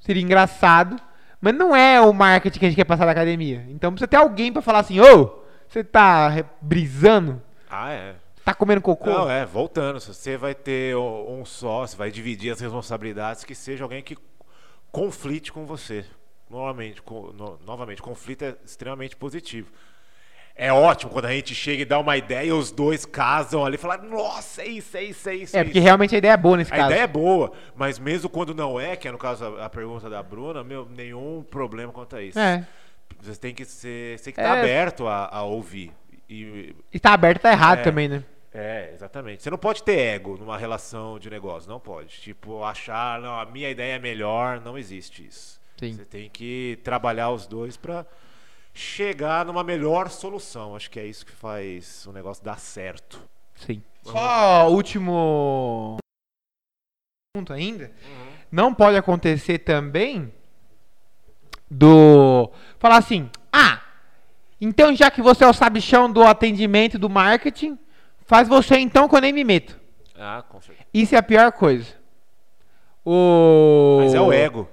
seria engraçado, mas não é o marketing que a gente quer passar da academia. Então precisa ter alguém pra falar assim, ô, você tá brisando? Ah, é. Tá comendo cocô? Não, é, voltando. Você vai ter um sócio, vai dividir as responsabilidades, que seja alguém que conflite com você. Novamente, co- no- novamente, conflito é extremamente positivo. É ótimo quando a gente chega e dá uma ideia e os dois casam ali e falam, nossa, é isso, é isso, é isso. É, é porque isso." realmente a ideia é boa nesse A caso. ideia é boa, mas mesmo quando não é, que é no caso a, a pergunta da Bruna, meu, nenhum problema quanto a isso. É. Você tem que ser, você tem que estar É. aberto a, a ouvir. E, E tá aberto, tá errado É. também, né? é, exatamente. Você não pode ter ego numa relação de negócio, não pode. Tipo, achar, não, a minha ideia é melhor, não existe isso. Sim. Você tem que trabalhar os dois pra chegar numa melhor solução. Acho que é isso que faz o negócio dar certo. Sim. Só último ponto ainda. Não pode acontecer também do falar assim: "Ah, então já que você é o sabichão do atendimento e do marketing, faz você então que eu nem me meto". Ah, com certeza. Isso é a pior coisa. O Mas é o ego.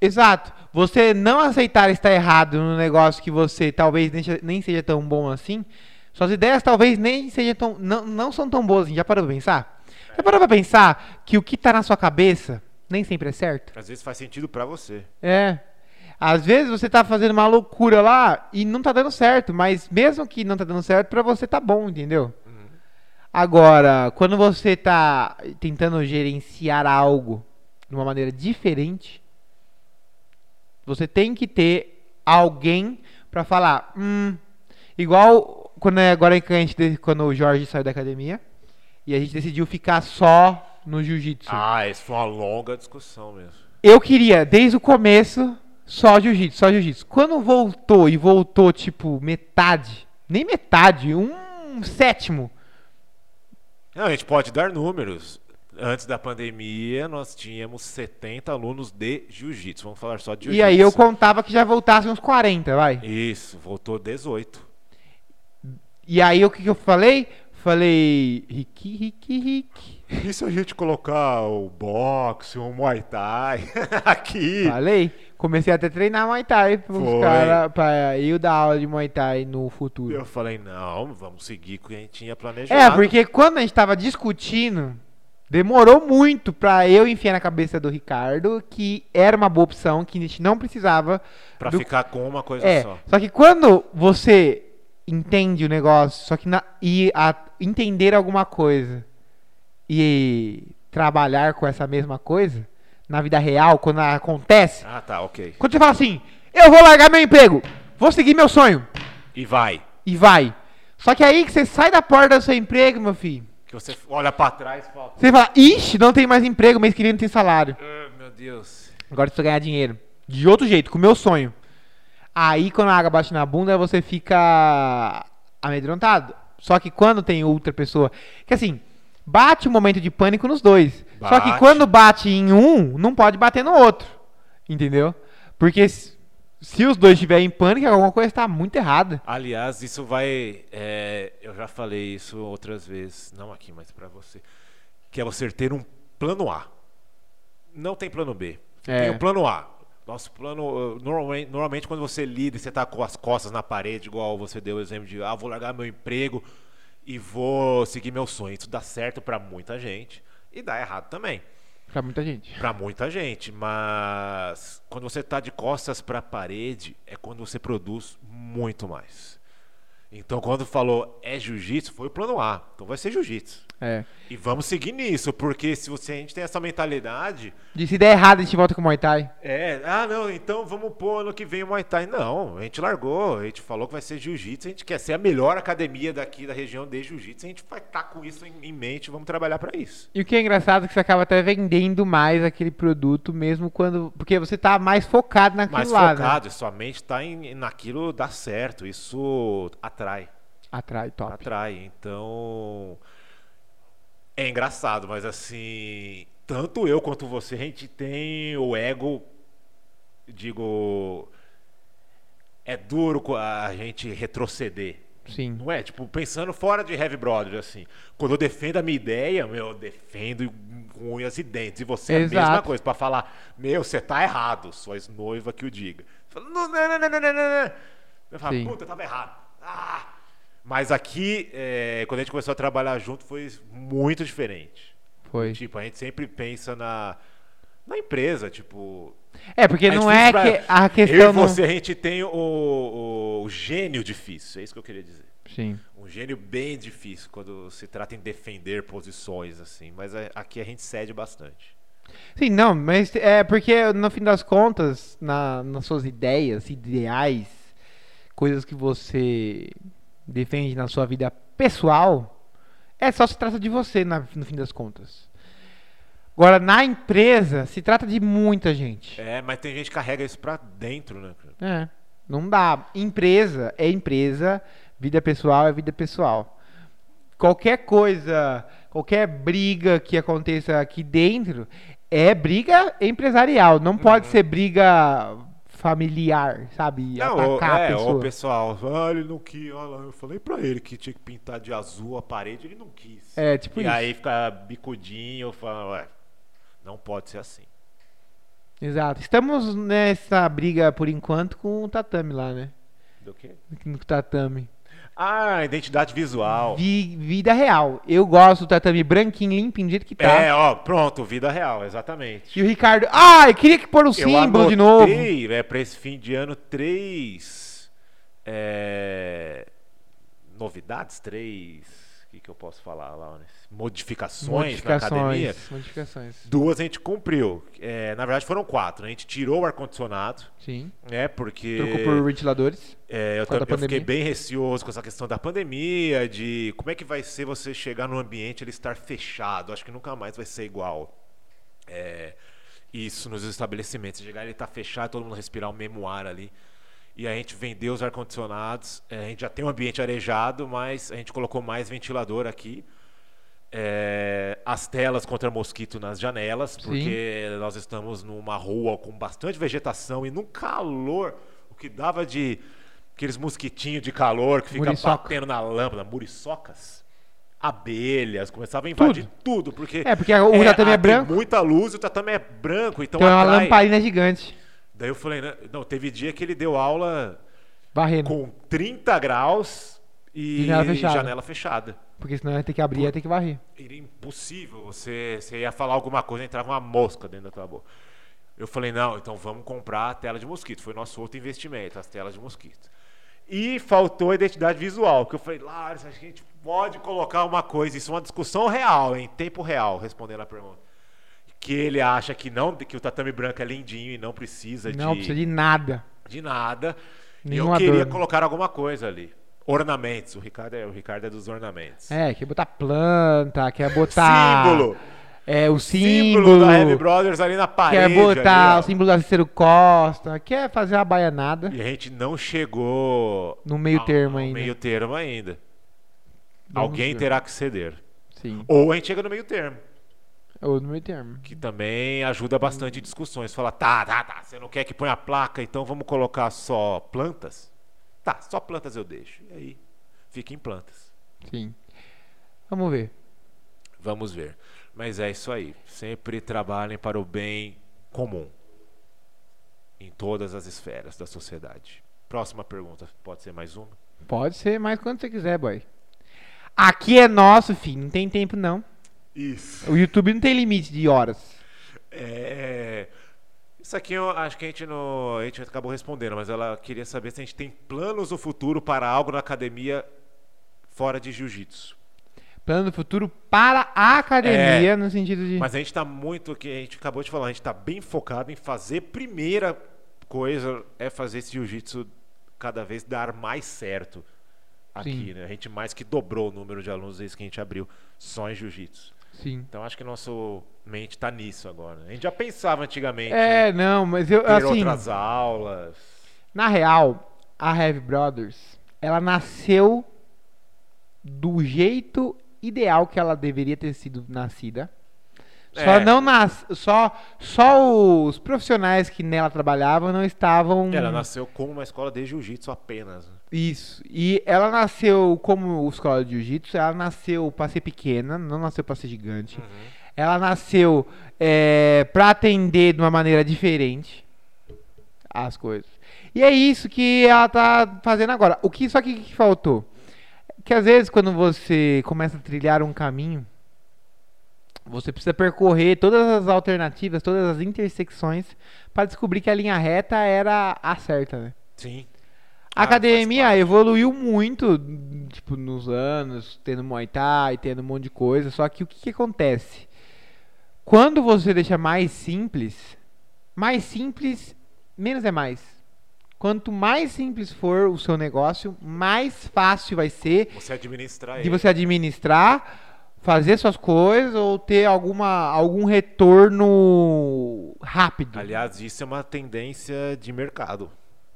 Exato. Você não aceitar estar errado no negócio que você talvez nem seja, tão bom assim, suas ideias talvez nem sejam tão, não, não são tão boas assim. Já parou pra pensar? Já parou pra pensar que o que tá na sua cabeça nem sempre é certo? Às vezes faz sentido pra você. É. Às vezes você tá fazendo uma loucura lá e não tá dando certo, mas mesmo que não tá dando certo, pra você tá bom, entendeu? Agora, quando você tá tentando gerenciar algo de uma maneira diferente, você tem que ter alguém pra falar, hum, igual quando é agora que a gente quando o Jorge saiu da academia e a gente decidiu ficar só no jiu-jitsu. Ah, isso foi uma longa discussão mesmo. Eu queria, desde o começo, só jiu-jitsu, só jiu-jitsu. Quando voltou e voltou, tipo, metade, nem metade, um sétimo Não, a gente pode dar números. Antes da pandemia, nós tínhamos 70 alunos de jiu-jitsu. Vamos falar só de jiu-jitsu. E aí eu contava que já voltasse uns 40, vai. Isso, voltou 18. E aí o que, que eu falei? Falei, Ricky, Ricky, Ricky. E se a gente colocar o boxe, o Muay Thai aqui? Falei. Comecei até a treinar Muay Thai caras, pra eu dar aula de Muay Thai no futuro. Eu falei, não, vamos seguir com o que a gente tinha É, planejado. porque quando a gente tava discutindo, demorou muito pra eu enfiar na cabeça do Ricardo que era uma boa opção, que a gente não precisava. Pra do- ficar com uma coisa É, só. só que quando você entende o negócio, só que na, e a- entender alguma coisa e trabalhar com essa mesma coisa na vida real, quando acontece, Ah, tá, ok. quando você fala assim, eu vou largar meu emprego, vou seguir meu sonho E vai. e vai. Só que aí que você sai da porta do seu emprego, meu filho, Que você olha pra trás e fala, você fala, ixi, não tem mais emprego, mês que vem não tem salário. ah, meu Deus. Agora eu preciso ganhar dinheiro. De outro jeito, com o meu sonho. Aí quando a água bate na bunda, você fica amedrontado. Só que quando tem outra pessoa. Que assim, bate um momento de pânico nos dois. Só que Bate. quando bate em um, não pode bater no outro. Entendeu? Porque se, os dois estiverem em pânico, alguma coisa está muito errada. Aliás, isso vai. é, eu já falei isso outras vezes, não aqui, mas pra você. Que é você ter um plano A. Não tem plano B. É. Tem o plano A. Nosso plano. uh, Normalmente, normalmente quando você lida e você tá com as costas na parede, igual você deu o exemplo de, ah, vou largar meu emprego e vou seguir meu sonho. Isso dá certo pra muita gente e dá errado também. Pra muita gente. Pra muita gente, mas quando você tá de costas pra parede é quando você produz muito mais. Então quando falou é jiu-jitsu, foi o plano A. Então vai ser jiu-jitsu. É. E vamos seguir nisso, porque se você, a gente tem essa mentalidade, De se der errado, a gente volta com o Muay Thai. é, ah não, então vamos pôr ano que vem o Muay Thai. Não, a gente largou, a gente falou que vai ser jiu-jitsu, a gente quer ser a melhor academia daqui da região de jiu-jitsu, a gente vai estar com isso em, em mente, vamos trabalhar pra isso. E o que é engraçado é que você acaba até vendendo mais aquele produto, mesmo quando. Porque você tá mais focado naquilo Mais lá. Né? focado, sua mente tá em, naquilo dá certo, isso atrai. Atrai, top. atrai. Então é engraçado, mas assim, tanto eu quanto você, a gente tem o ego, digo, é duro a gente retroceder. Sim. Não é? Tipo, pensando fora de Heavy Brother, assim. Quando eu defendo a minha ideia, meu, eu defendo com unhas e dentes. E você é a mesma coisa, pra falar, meu, você tá errado, sua noiva que o diga. Fala, não, não, não, não, não, não, não. Eu falo, Sim. puta, eu tava errado. Ah! Mas aqui, é, quando a gente começou a trabalhar junto, foi muito diferente. Foi. Tipo, a gente sempre pensa na, na empresa, tipo. É, porque a gente não é pra- que a Eu questão. e não- você, a gente tem o, o, o gênio difícil, é isso que eu queria dizer. Sim. Um gênio bem difícil quando se trata em defender posições, assim. Mas é- aqui a gente cede bastante. Sim, não, mas é porque no fim das contas, na, nas suas ideias, ideais, coisas que você defende na sua vida pessoal, é só se trata de você na- no fim das contas. Agora, na empresa, se trata de muita gente. É, mas tem gente que carrega isso pra dentro, né? É, não dá. Empresa é empresa, vida pessoal é vida pessoal. Qualquer coisa, qualquer briga que aconteça aqui dentro é briga empresarial, não pode ser briga familiar, sabe? Não, o, Atacar a é, pessoa. o pessoal, ah, ele não quis, olha eu falei pra ele que tinha que pintar de azul a parede, ele não quis. É, tipo e isso. aí fica bicudinho, fala, ué, não pode ser assim. Exato. Estamos nessa briga por enquanto com o tatame lá, né? Do quê? No tatame. Ah, identidade visual. Vi- vida real. Eu gosto do tatame branquinho, limpinho, do jeito que tá. É, ó, pronto, vida real, exatamente. E o Ricardo, ai, queria que pôr o Eu símbolo de novo. anotei, é, pra esse fim de ano, três é, novidades, três. O que, que eu posso falar lá? né? Modificações, na academia. Modificações. Modificações. Duas a gente cumpriu. É, na verdade, foram quatro. A gente tirou o ar-condicionado, Sim. né? Porque Trocou por ventiladores. é, eu, eu fiquei bem receoso com essa questão da pandemia, de como é que vai ser você chegar no ambiente e ele estar fechado. Acho que nunca mais vai ser igual. É, isso nos estabelecimentos. Chegar ele tá fechado, todo mundo respirar o mesmo ar ali. E a gente vendeu os ar-condicionados. é, a gente já tem um ambiente arejado, mas a gente colocou mais ventilador aqui. é, as telas contra mosquito nas janelas, porque nós estamos numa rua com bastante vegetação e num calor, o que dava de aqueles mosquitinhos de calor que fica Muriçoca. batendo na lâmpada, muriçocas, abelhas, começava a invadir tudo, porque É, porque o tatame é tem branco. muita luz, o tatame é branco, então, Então é uma atrai. lamparina gigante. Daí eu falei, né, não, teve dia que ele deu aula Varrendo. com 30 graus e Janela fechada. janela fechada. Porque senão ia ter que abrir, ia ter que varrer. Era impossível. Você, você ia falar alguma coisa, entrava uma mosca dentro da tua boca. Eu falei, não, então vamos comprar a tela de mosquito. Foi nosso outro investimento, as telas de mosquito. E faltou a identidade visual, porque eu falei, que a gente pode colocar uma coisa, isso é uma discussão real, em tempo real, respondendo a pergunta. Que ele acha que não, que o tatame branco é lindinho e não precisa Não de, precisa de nada. de nada. E Nenhum eu queria adorno. colocar alguma coisa ali. Ornamentos. O Ricardo é, o Ricardo é dos ornamentos. É, quer botar planta, quer botar. Símbolo. É, o Símbolo, símbolo. da Heavy Brothers ali na parede. Quer botar ali, o símbolo da Cícero Costa. Quer fazer uma baianada. E a gente não chegou No meio ao- termo ao ainda. meio termo ainda. Vamos Alguém ver. terá que ceder. Sim. Ou a gente chega no meio termo, Ou no meio termo. que também ajuda bastante em discussões. Fala, tá, tá, tá, você não quer que ponha a placa, então vamos colocar só plantas? Tá, só plantas eu deixo. E aí, fica em plantas. Sim. Vamos ver. Vamos ver. Mas é isso aí. Sempre trabalhem para o bem comum. Em todas as esferas da sociedade. Próxima pergunta. Pode ser mais uma? Pode ser mais quando você quiser, boy. Aqui é nosso, filho. Não tem tempo, não. Isso. O YouTube não tem limite de horas. É, Isso aqui eu acho que a gente não. A gente acabou respondendo, mas ela queria saber se a gente tem planos no futuro para algo na academia fora de jiu-jitsu. Plano do futuro para a academia, no sentido de. Mas a gente tá muito, que a gente acabou de falar, a gente tá bem focado em fazer. Primeira coisa é fazer esse jiu-jitsu cada vez dar mais certo aqui, Sim. né? A gente mais que dobrou o número de alunos desde que a gente abriu só em jiu-jitsu. Sim. Então acho que nosso mente tá nisso agora. A gente já pensava antigamente É, não, mas eu, ter assim, outras aulas. na real, a Heavy Brothers, ela nasceu do jeito ideal que ela deveria ter sido nascida. Só É. não nas, só só os profissionais que nela trabalhavam não estavam Ela nasceu como uma escola de jiu-jitsu apenas. Isso. E ela nasceu como escola de jiu-jitsu, ela nasceu pra ser pequena, não nasceu pra ser gigante. Ela nasceu é, para atender de uma maneira diferente as coisas. E é isso que ela tá fazendo agora. O que só que, que faltou? Que às vezes quando você começa a trilhar um caminho, você precisa percorrer todas as alternativas, todas as intersecções para descobrir que a linha reta era a certa, né? Sim. A Ah, academia evoluiu muito, tipo, nos anos, tendo Muay Thai, tendo um monte de coisa. Só que o que, que acontece? Quando você deixa mais simples, mais simples, menos é mais. Quanto mais simples for o seu negócio, mais fácil vai ser Você administrar de ele. você administrar, fazer suas coisas ou ter alguma, algum retorno rápido. Aliás, isso é uma tendência de mercado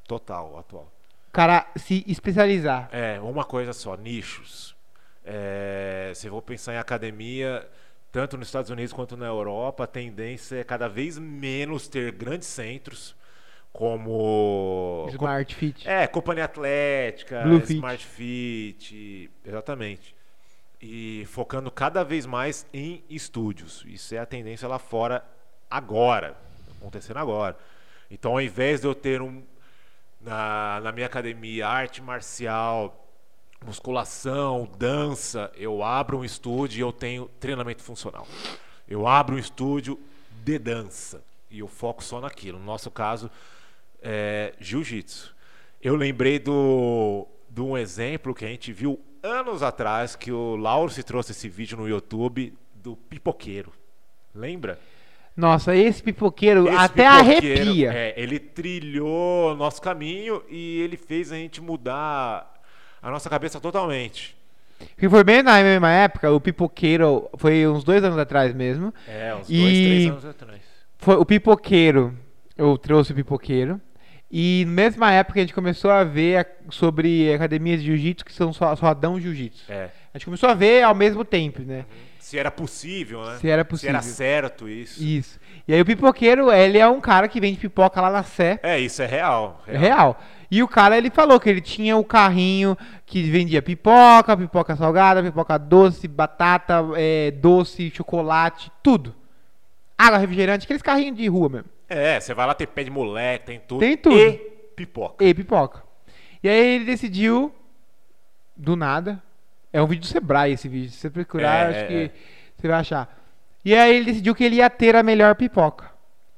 total, atual. Cara se especializar. É, uma coisa só, nichos. É, se eu vou pensar em academia, tanto nos Estados Unidos quanto na Europa, a tendência é cada vez menos ter grandes centros, como. Smart Fit. É, Companhia Atlética, Blue Fit. Smart Fit, exatamente. E focando cada vez mais em estúdios. Isso é a tendência lá fora agora, acontecendo agora. Então, ao invés de eu ter um na, na minha academia arte marcial, musculação, dança, eu abro um estúdio e eu tenho treinamento funcional. Eu abro um estúdio de dança e eu foco só naquilo. No nosso caso, é jiu-jitsu. Eu lembrei do, de um exemplo que a gente viu anos atrás, que o Lauro se trouxe esse vídeo no YouTube do pipoqueiro. Lembra? Nossa, esse pipoqueiro Esse até pipoqueiro, arrepia. é, ele trilhou nosso caminho e ele fez a gente mudar a nossa cabeça totalmente. Que foi bem na mesma época, o pipoqueiro foi uns dois anos atrás mesmo. É, uns dois, três anos atrás. Foi o pipoqueiro, eu trouxe o pipoqueiro. E na mesma época a gente começou a ver a- sobre academias de jiu-jitsu que são só, só dão jiu-jitsu. É. A gente começou a ver ao mesmo tempo, né? Se era possível, né? Se era Se possível. era certo isso. Isso. E aí o pipoqueiro, ele é um cara que vende pipoca lá na Sé. É, isso é real. É real. E o cara, ele falou que ele tinha o carrinho que vendia pipoca, pipoca salgada, pipoca doce, batata, é, doce, chocolate, tudo. Água, refrigerante, aqueles carrinhos de rua mesmo. É, você vai lá, tem pé de moleque, tem tudo. Tem tudo. E pipoca. E pipoca. E aí ele decidiu, do nada, é um vídeo do Sebrae esse vídeo, se você procurar, É, acho é, que é. você vai achar. E aí ele decidiu que ele ia ter a melhor pipoca.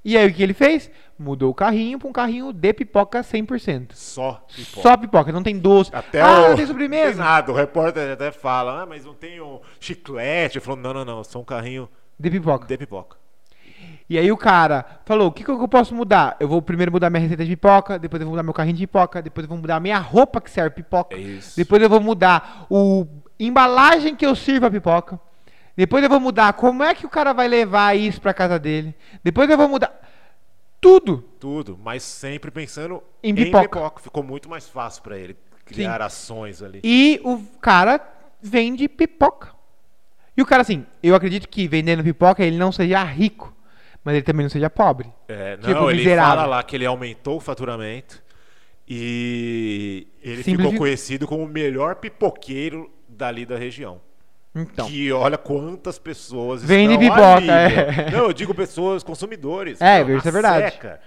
E aí o que ele fez? Mudou o carrinho para um carrinho de pipoca 100%. Só pipoca. Só pipoca, não tem doce. Até ah, o... não tem Tem sobremesa. nada. O repórter até fala, ah, mas não tem um chiclete. Ele falou, não, não, não, só um carrinho De pipoca. de pipoca. E aí o cara falou: o que, que eu posso mudar? Eu vou primeiro mudar minha receita de pipoca, depois eu vou mudar meu carrinho de pipoca, depois eu vou mudar minha roupa que serve pipoca, É depois eu vou mudar o embalagem que eu sirvo a pipoca, depois eu vou mudar como é que o cara vai levar isso pra casa dele, depois eu vou mudar tudo. Tudo, mas sempre pensando Em pipoca. Ficou muito mais fácil pra ele criar ações ali. E o cara vende pipoca. E o cara, assim, eu acredito que vendendo pipoca ele não seja rico, mas ele também não seja pobre. É, não, Tipo, ele miserável. fala lá que ele aumentou o faturamento e ele ficou conhecido como o melhor pipoqueiro dali da região. Então. Que olha quantas pessoas Vende estão pipoca, ali, é. Não, eu digo pessoas, consumidores. É, Não, isso é verdade. seca,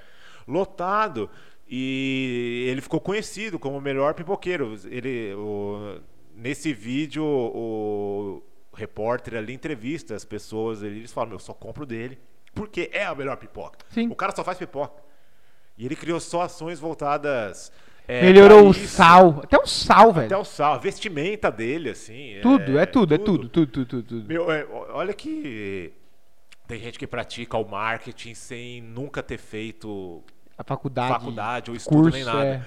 lotado. E ele ficou conhecido como o melhor pipoqueiro. Ele, o- nesse vídeo, o repórter ali entrevista as pessoas. Eles falam, eu só compro dele porque é a melhor pipoca. Sim. O cara só faz pipoca. E ele criou só ações voltadas... é, Melhorou o sal. Até o sal, velho. Até o sal, a vestimenta dele, assim. Tudo, é, tudo, é tudo, tudo, tudo, tudo, tudo. Meu, é, olha que tem gente que pratica o marketing sem nunca ter feito A faculdade. faculdade ou estudo curso, nem nada. é.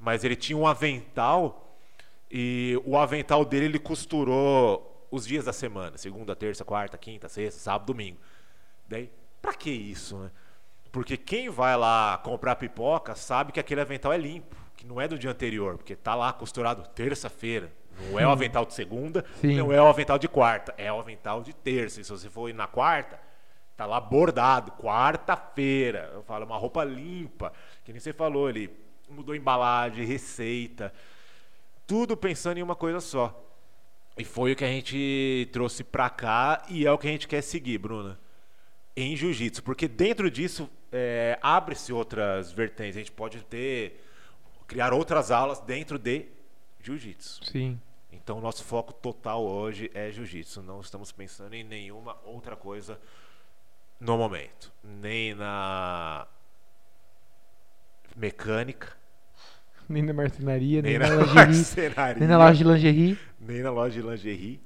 Mas ele tinha um avental e o avental dele ele costurou os dias da semana, segunda, terça, quarta, quinta, sexta, sábado, domingo. Daí, pra que isso, né? Porque quem vai lá comprar pipoca sabe que aquele avental é limpo, que não é do dia anterior, porque tá lá costurado terça-feira. Não é o avental de segunda, Sim. não é o avental de quarta, é o avental de terça. E se você for ir na quarta, tá lá bordado, quarta-feira. Eu falo, uma roupa limpa, que nem você falou, ele mudou embalagem, receita, tudo pensando em uma coisa só. E foi o que a gente trouxe pra cá e é o que a gente quer seguir, Bruna. Em jiu-jitsu, porque dentro disso é, abre-se outras vertentes. A gente pode ter criar outras aulas dentro de jiu-jitsu. Sim. Então, nosso foco total hoje é jiu-jitsu. Não estamos pensando em nenhuma outra coisa no momento. Nem na mecânica, Nem na marcenaria, nem, nem na, na lingerie. marcenaria, Nem na loja de lingerie. nem na loja de lingerie.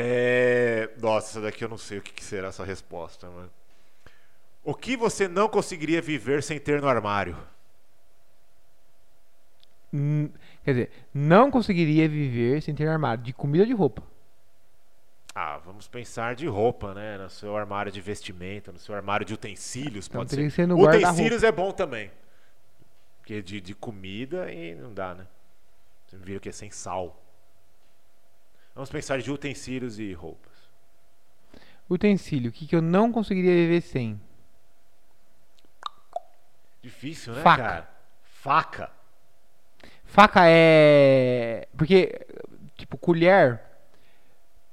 É... Nossa, essa daqui eu não sei o que será essa resposta, mano. O que você não conseguiria viver sem ter no armário? Hum, Quer dizer, não conseguiria viver sem ter armário de comida ou de roupa. Ah, vamos pensar de roupa, né? No seu armário de vestimenta, no seu armário de utensílios, Então pode ser. ser utensílios é bom também. Porque de, de comida e não dá, né? Você me vira que é sem sal. Vamos pensar de utensílios e roupas. Utensílio, o que, que eu não conseguiria viver sem? Difícil, né, Faca. cara? Faca. Faca é. Porque, tipo, colher.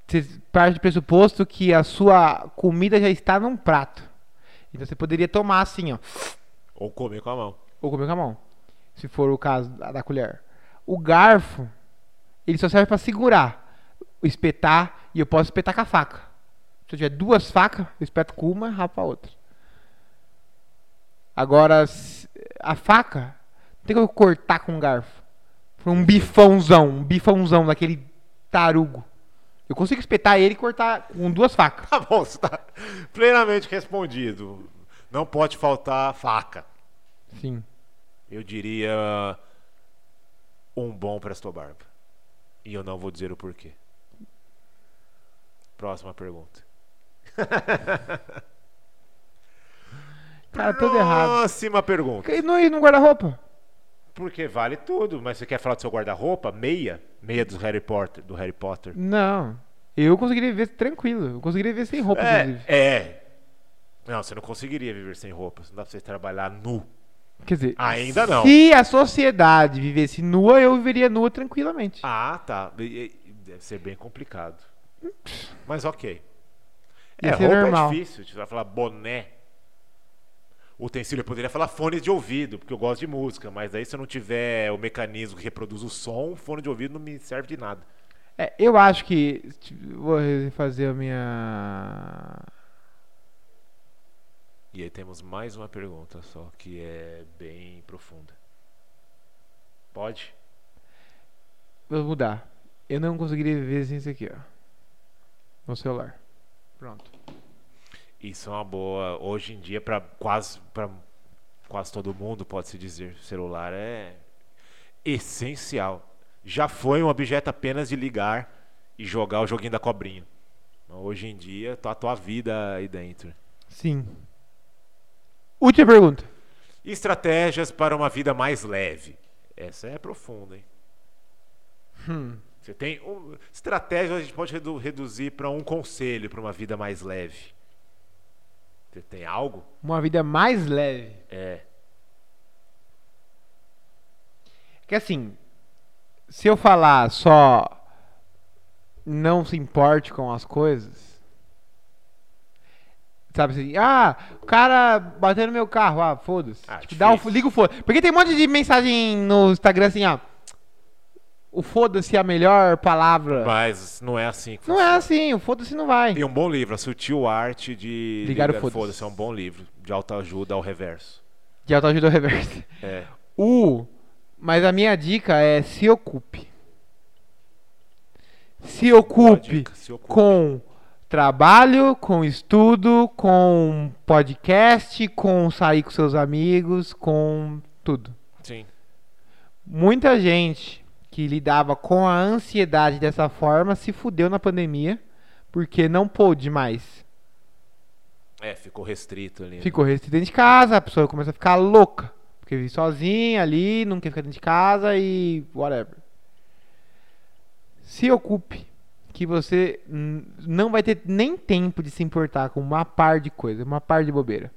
Você parte do pressuposto que a sua comida já está num prato. Então você poderia tomar assim, ó. Ou comer com a mão. Ou comer com a mão. Se for o caso da, da colher. O garfo, ele só serve para segurar. Espetar, e eu posso espetar com a faca. Se eu tiver duas facas, eu espeto com uma e rapo a outra. Agora, a faca, não tem como eu cortar com um garfo. Foi um bifãozão, um bifãozão daquele tarugo. Eu consigo espetar ele e cortar com duas facas. Tá bom, você tá plenamente respondido. Não pode faltar faca. Sim. Eu diria um bom Presto Barba. E eu não vou dizer o porquê. Próxima pergunta. Cara, tudo errado. Próxima pergunta. E no, e no guarda-roupa? Porque vale tudo, mas você quer falar do seu guarda-roupa? Meia? Meia do Harry Potter, do Harry Potter. Não. Eu conseguiria viver tranquilo. Eu conseguiria viver sem roupa, É, inclusive. é. Não, você não conseguiria viver sem roupas. Não dá pra você trabalhar nu. Quer dizer, Ainda não. se a sociedade vivesse nua, eu viveria nua tranquilamente. Ah, tá. Deve ser bem complicado. Mas ok. Ia É, roupa normal. é difícil. Você vai falar boné. Utensílio, eu poderia falar fone de ouvido, porque eu gosto de música. Mas aí se eu não tiver o mecanismo que reproduz o som, fone de ouvido não me serve de nada. É, eu acho que. Vou fazer a minha. E aí temos mais uma pergunta só, que é bem profunda. Pode? Vou mudar. Eu não conseguiria viver sem isso aqui, ó. No celular. Pronto. Isso é uma boa. Hoje em dia, para quase, pra quase todo mundo, pode-se dizer, celular é essencial. Já foi um objeto apenas de ligar e jogar o joguinho da cobrinha. Hoje em dia, tá a tua vida aí dentro. Sim. Última pergunta. Estratégias para uma vida mais leve. Essa é profunda, hein? Hum. Você tem um, estratégias a gente pode redu- reduzir para um conselho para uma vida mais leve. Você tem algo? Uma vida mais leve. É. Que assim, se eu falar só não se importe com as coisas, sabe assim, ah, o cara bateu no meu carro, ah, foda-se. Ah, Tipo, dá difícil. liga o foda Porque tem um monte de mensagem no Instagram assim, ó. O foda-se é a melhor palavra. Mas não é assim que Não é assim, o foda-se não vai. Tem um bom livro, A Sutil Arte de Ligar o foda-se. É um bom livro de autoajuda ao reverso. De autoajuda ao reverso. É. O, mas a minha dica é se ocupe. Se ocupe dica, se ocupe. com trabalho, com estudo, com podcast, com sair com seus amigos, com tudo. Sim. Muita gente que lidava com a ansiedade dessa forma se fudeu na pandemia porque não pôde mais. É, ficou restrito ali. Ficou restrito dentro de casa, a pessoa começa a ficar louca. Porque vive sozinha ali, não quer ficar dentro de casa e whatever. Se ocupe, que você não vai ter nem tempo de se importar com uma par de coisa, uma par de bobeira.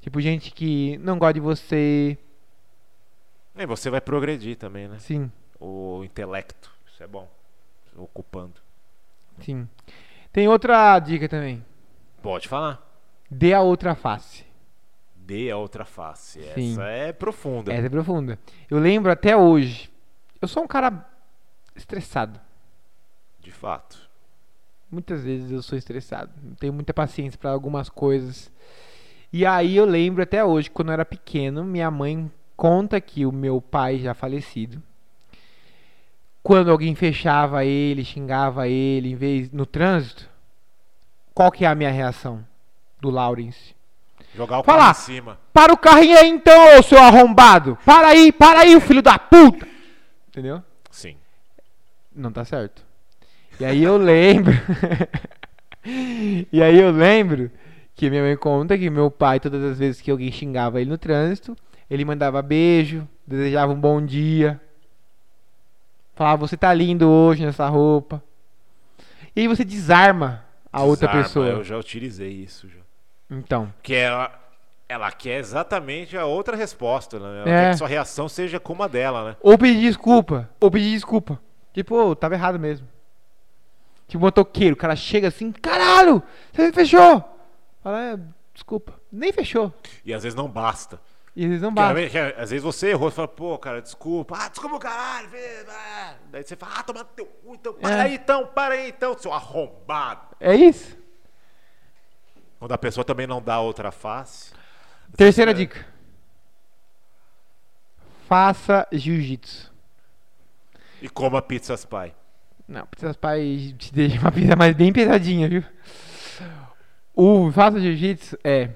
Tipo, gente que não gosta de você. E você vai progredir também, né? Sim, O intelecto. Isso é bom. Ocupando. sim. Tem outra dica também. Pode falar. Dê a outra face. Dê a outra face. Sim. Essa é profunda. Essa é profunda. Eu lembro até hoje. Eu sou um cara estressado. De fato. Muitas vezes eu sou estressado. Não tenho muita paciência para algumas coisas. E aí eu lembro até hoje, quando eu era pequeno, minha mãe conta que o meu pai já falecido, quando alguém fechava ele, xingava ele, em vez no trânsito, qual que é a minha reação do Lawrence? Jogar o Fala. carro em cima. Para o carrinho aí então, ô seu arrombado! Para aí, para aí, filho da puta! Entendeu? Sim. Não tá certo. E aí eu lembro. e aí eu lembro que minha mãe conta que meu pai, todas as vezes que alguém xingava ele no trânsito, ele mandava beijo, desejava um bom dia. Falava, você tá lindo hoje nessa roupa. E aí você desarma a outra Desarma, pessoa. Eu já utilizei isso. Já. Então, Que ela, ela quer exatamente a outra resposta, né? Ela É. quer que sua reação seja como a dela, né? ou pedir desculpa, ou pedir desculpa. Tipo, ô, tava errado mesmo. Tipo, motoqueiro, o cara chega assim, caralho, você me fechou. Fala, é, desculpa, nem fechou. E às vezes não basta. E eles não batem. que, às vezes você errou, você fala, pô, cara, desculpa. Ah, desculpa o caralho. ah. Daí você fala, ah, toma teu cu, então. Para É. aí então, para aí então, seu arrombado. É isso. Quando a pessoa também não dá outra face. Terceira É. dica. Faça jiu-jitsu. E coma pizzas pai. Não, precisa pai te deixa uma pizza mais bem pesadinha, viu? O faça jiu-jitsu é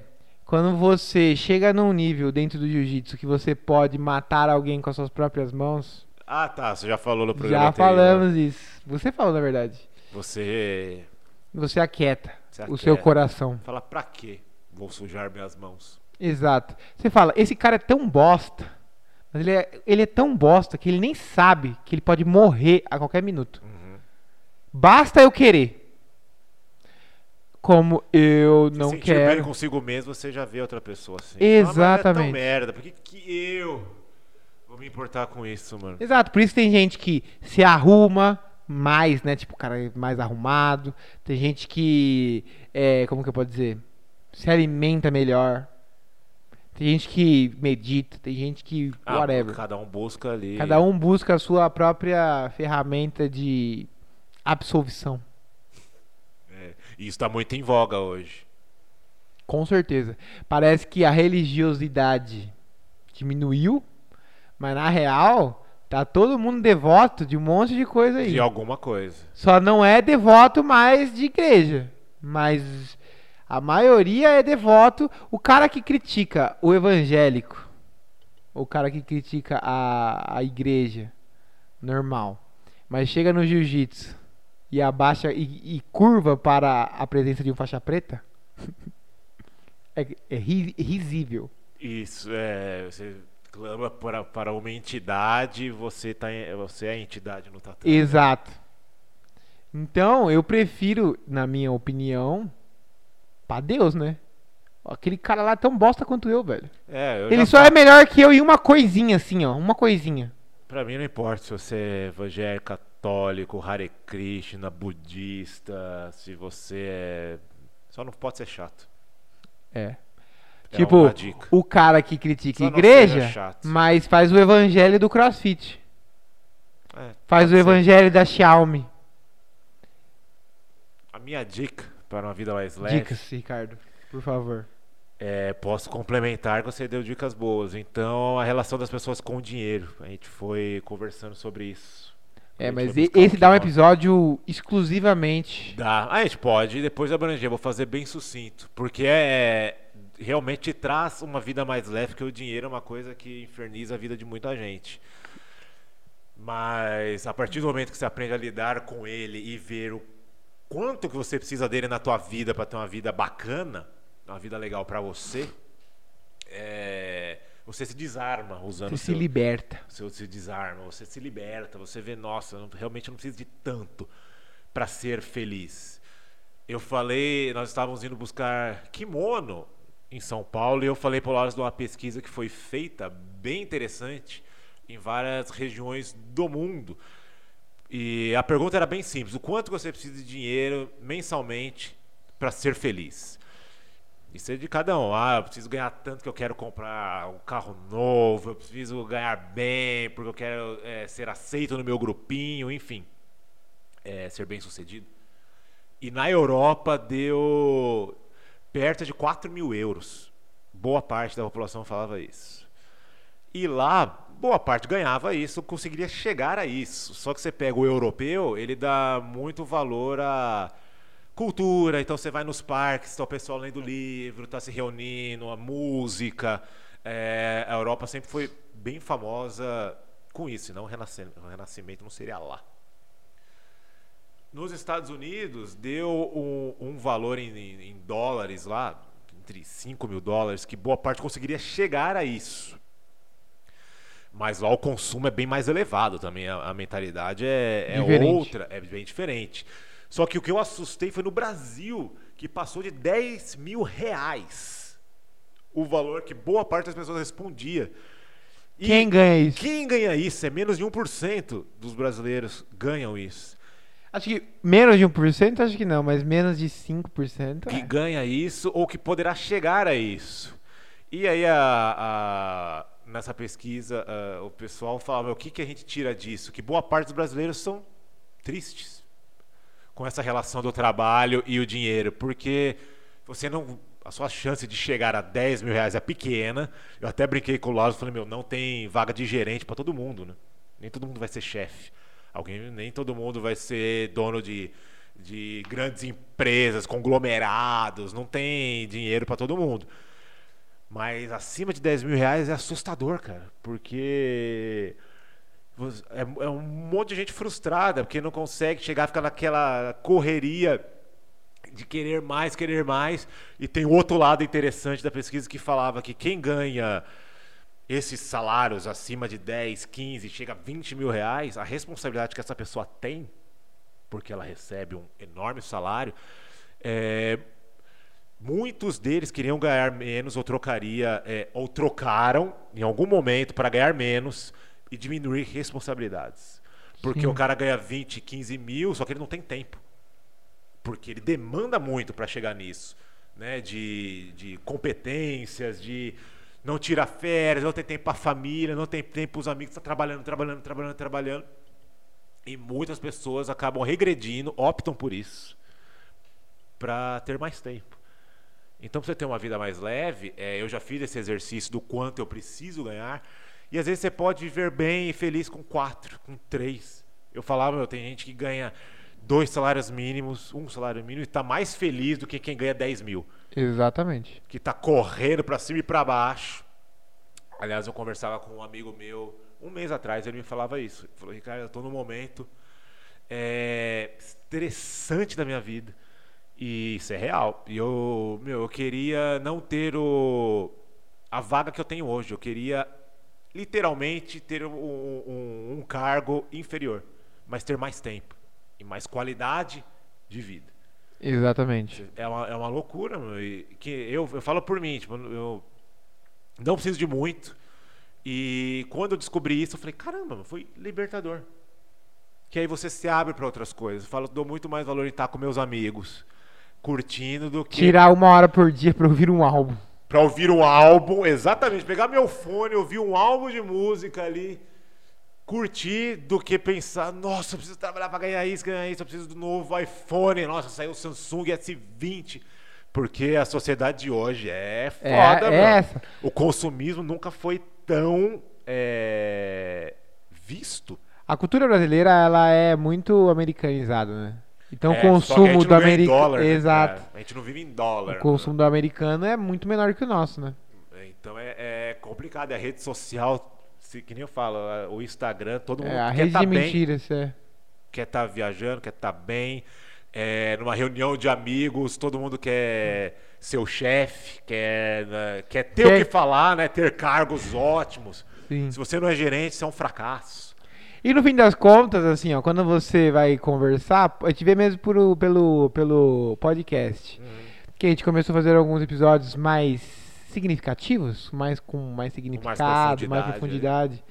quando você chega num nível dentro do jiu-jitsu que você pode matar alguém com as suas próprias mãos. Ah, tá. Você já falou no programa Já anterior. falamos isso. Você falou, na verdade. Você Você aquieta Você o seu aquieta. coração. fala, pra quê? Vou sujar minhas mãos. Exato. Você fala, esse cara é tão bosta Mas ele é, ele é tão bosta que ele nem sabe que ele pode morrer a qualquer minuto. Uhum. Basta eu querer. Como eu Se não sentir bem quero. consigo mesmo, você já vê outra pessoa assim. Exatamente. Ah, mas é merda, por que, que eu vou me importar com isso, mano? Exato, por isso tem gente que se arruma mais, né? Tipo, o cara é mais arrumado. Tem gente que, é, como que eu posso dizer? Se alimenta melhor. Tem gente que medita, tem gente que. Ah, whatever. cada um busca ali. Cada um busca a sua própria ferramenta de absolvição. E isso tá muito em voga hoje. Com certeza. Parece que a religiosidade diminuiu, mas na real, tá todo mundo devoto de um monte de coisa aí. De alguma coisa. Só não é devoto mais de igreja. Mas a maioria é devoto. O cara que critica o evangélico, o cara que critica a, a igreja, normal, mas chega no jiu-jitsu e abaixa e, e curva para a presença de um faixa preta, é, é ri- risível. Isso, é. Você clama para, para uma entidade, você, tá, você é a entidade no tatame. Exato. Então, eu prefiro, na minha opinião, pra Deus, né? Aquele cara lá é tão bosta quanto eu, velho. É, eu Ele só fa- é melhor que eu em uma coisinha, assim, ó. Uma coisinha. Pra mim não importa se você é evangélico, católico, Hare Krishna, budista, se você é. Só não pode ser chato. É. É tipo, o cara que critica Só a igreja, mas faz o evangelho do crossfit. É, Faz o ser. evangelho da Xiaomi. A minha dica para uma vida mais leve. Dicas, Ricardo, por favor. É, posso complementar que você deu dicas boas. Então, a relação das pessoas com o dinheiro. A gente foi conversando sobre isso. É, mas e- esse dá um episódio exclusivamente. Dá. Ah, a gente pode depois abranger. Vou fazer bem sucinto. Porque é. Realmente traz uma vida mais leve, porque o dinheiro é uma coisa que inferniza a vida de muita gente. Mas a partir do momento que você aprende a lidar com ele e ver o quanto que você precisa dele na tua vida para ter uma vida bacana, uma vida legal para você, é, você se desarma usando Você o se seu, liberta. você se desarma, você se liberta, você vê, nossa, eu não- realmente eu não preciso de tanto para ser feliz. Eu falei, nós estávamos indo buscar kimono em São Paulo e eu falei para o Laros de uma pesquisa que foi feita bem interessante em várias regiões do mundo. E a pergunta era bem simples: o quanto você precisa de dinheiro mensalmente para ser feliz? Isso é de cada um. Ah, eu preciso ganhar tanto que eu quero comprar um carro novo, eu preciso ganhar bem porque eu quero é, ser aceito no meu grupinho, enfim, é, ser bem sucedido. E na Europa deu perto de 4 mil euros. Boa parte da população falava isso. E lá, boa parte ganhava isso, conseguiria chegar a isso. Só que você pega o europeu, ele dá muito valor à cultura. Então você vai nos parques, está o pessoal lendo livro, está se reunindo, a música. É, a Europa sempre foi bem famosa com isso, senão o renascimento, o renascimento não seria lá. Nos Estados Unidos, deu um, um valor em, em- em dólares lá, entre 5 mil dólares, que boa parte conseguiria chegar a isso. Mas lá o consumo é bem mais elevado também, a, a mentalidade é, é outra, é bem diferente. Só que o que eu assustei foi no Brasil, que passou de 10 mil reais o valor que boa parte das pessoas respondia. E Quem ganha isso? quem ganha isso? É menos de 1% dos brasileiros ganham isso. Acho que menos de 1%, acho que não, mas menos de 5%. que É. ganha isso ou que poderá chegar a isso. E aí, a, a- nessa pesquisa, a- o pessoal falava: o que, que a gente tira disso? Que boa parte dos brasileiros são tristes com essa relação do trabalho e o dinheiro, porque você não. A sua chance de chegar a 10 mil reais é pequena. Eu até brinquei com o e falei: meu, não tem vaga de gerente para todo mundo, né? Nem todo mundo vai ser chefe. Alguém, nem todo mundo vai ser dono de, de grandes empresas, conglomerados. Não tem dinheiro para todo mundo. Mas acima de 10 mil reais é assustador, cara. Porque é, é um monte de gente frustrada, porque não consegue chegar, fica naquela correria de querer mais, querer mais. E tem outro lado interessante da pesquisa que falava que quem ganha esses salários acima de 10, 15, chega a 20 mil reais, a responsabilidade que essa pessoa tem, porque ela recebe um enorme salário, é, muitos deles queriam ganhar menos ou trocaria, é, ou trocaram em algum momento para ganhar menos e diminuir responsabilidades. Porque Sim. o cara ganha 20, 15 mil, só que ele não tem tempo. Porque ele demanda muito para chegar nisso. Né? De, de competências, de não tira férias, não tem tempo para a família, não tem tempo para os amigos, está trabalhando, trabalhando, trabalhando, trabalhando. E muitas pessoas acabam regredindo, optam por isso, para ter mais tempo. Então, para você ter uma vida mais leve, é, eu já fiz esse exercício do quanto eu preciso ganhar. E às vezes você pode viver bem e feliz com quatro, com três. Eu falava, meu, tem gente que ganha dois salários mínimos, um salário mínimo, e está mais feliz do que quem ganha 10 mil. Exatamente. Que está correndo para cima e para baixo. Aliás, eu conversava com um amigo meu um mês atrás, ele me falava isso. Ele falou, Ricardo, eu estou num momento é, estressante da minha vida. E isso é real. E eu, meu, eu queria não ter o, a vaga que eu tenho hoje. Eu queria literalmente ter um, um, um cargo inferior, mas ter mais tempo e mais qualidade de vida. Exatamente. É uma, é uma loucura, meu, que eu, eu falo por mim, tipo, eu não preciso de muito. E quando eu descobri isso, eu falei, caramba, foi libertador. Que aí você se abre para outras coisas. Eu falo, dou muito mais valor em estar com meus amigos, curtindo, do que Tirar uma hora por dia pra ouvir um álbum. Para ouvir um álbum, exatamente, pegar meu fone, ouvir um álbum de música ali, curtir do que pensar, nossa, eu preciso trabalhar para ganhar isso, ganhar isso, eu preciso do novo iPhone, nossa, saiu o Samsung S20. Porque a sociedade de hoje é foda, é essa. O consumismo nunca foi tão é, visto. A cultura brasileira, ela é muito americanizada, né? Então É, o consumo do americano. dólar, né, Exato. cara? A gente não vive em dólar. O consumo do americano é muito menor que o nosso, né? Então é, é complicado. É a rede social, se, que nem eu falo, o Instagram, todo mundo É a quer rede estar de bem, mentiras, é. quer estar viajando, quer estar bem. É, numa reunião de amigos, todo mundo quer ser o chefe, quer, né, quer ter Quer- o que falar, né? ter cargos ótimos. Sim. Se você não é gerente, você é um fracasso. E no fim das contas, assim, ó, quando você vai conversar, a gente vê mesmo por, pelo, pelo podcast, que a gente começou a fazer alguns episódios mais significativos, mais com mais significado, mais profundidade, profundidade.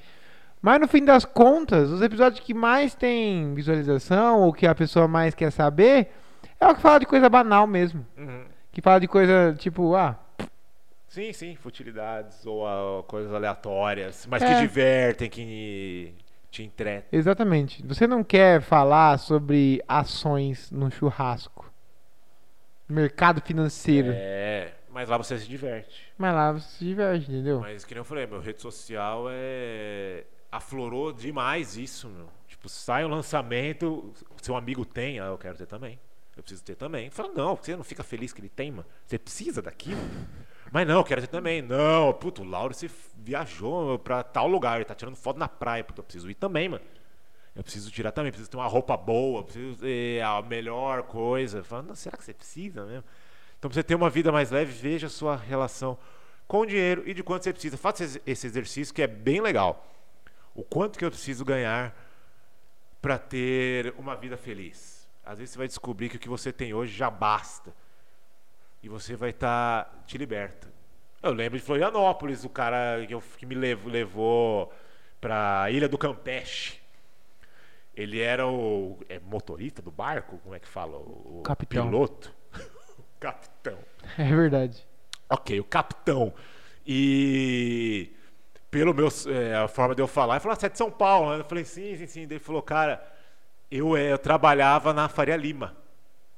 Mas no fim das contas, os episódios que mais tem visualização, ou que a pessoa mais quer saber, é o que fala de coisa banal mesmo. Uhum. Que fala de coisa tipo, ah, Sim, sim, futilidades ou ah, coisas aleatórias, mas É. que divertem, que te entretem. exatamente. Você não quer falar sobre ações no churrasco. Mercado financeiro. É, mas lá você se diverte. Mas lá você se diverte, entendeu? Mas que nem eu falei, meu rede social é. aflorou demais isso, meu. Tipo, sai um lançamento, seu amigo tem, ah, eu quero ter também. Eu preciso ter também. Fala, não, você não fica feliz que ele tem, mano. Você precisa daquilo. Mas não, eu quero ter também. Não, puto, o Lauro se viajou pra tal lugar, ele tá tirando foto na praia, puto, eu preciso ir também, mano. Eu preciso tirar também, preciso ter uma roupa boa, preciso ter a melhor coisa. Fala, não, será que você precisa mesmo? Então, pra você ter uma vida mais leve, veja a sua relação com o dinheiro e de quanto você precisa. Faça esse exercício que é bem legal. O quanto que eu preciso ganhar para ter uma vida feliz. Às vezes você vai descobrir que o que você tem hoje já basta. E você vai estar. te liberta. Eu lembro de Florianópolis, o cara que, eu- que me lev- levou para Ilha do Campeche. Ele era o é, motorista do barco? Como é que fala? O, o Capitão. piloto? Capitão. É verdade. Ok, o capitão. E pelo meu, é, a forma de eu falar, ele falou, ah, você é de São Paulo, né? Eu falei, sim, sim, sim. Ele falou, cara, eu, é, eu trabalhava na Faria Lima.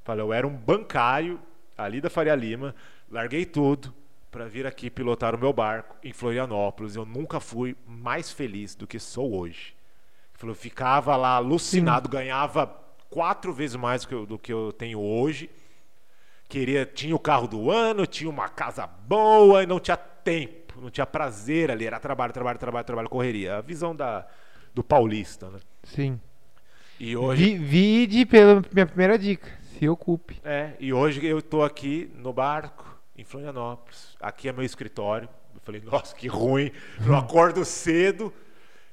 Falei, eu era um bancário ali da Faria Lima, larguei tudo para vir aqui pilotar o meu barco em Florianópolis. Eu nunca fui mais feliz do que sou hoje. Eu ficava lá alucinado, ganhava quatro vezes mais do que eu, do que eu tenho hoje queria tinha o carro do ano, tinha uma casa boa e não tinha tempo, não tinha prazer ali, era trabalho, trabalho, trabalho, trabalho, correria. A visão da do paulista, né? Sim. E hoje Vi, vide pela minha primeira dica. Se ocupe. é, e hoje eu tô aqui no barco em Florianópolis. Aqui é meu escritório, Eu falei, nossa, que ruim. Eu acordo cedo,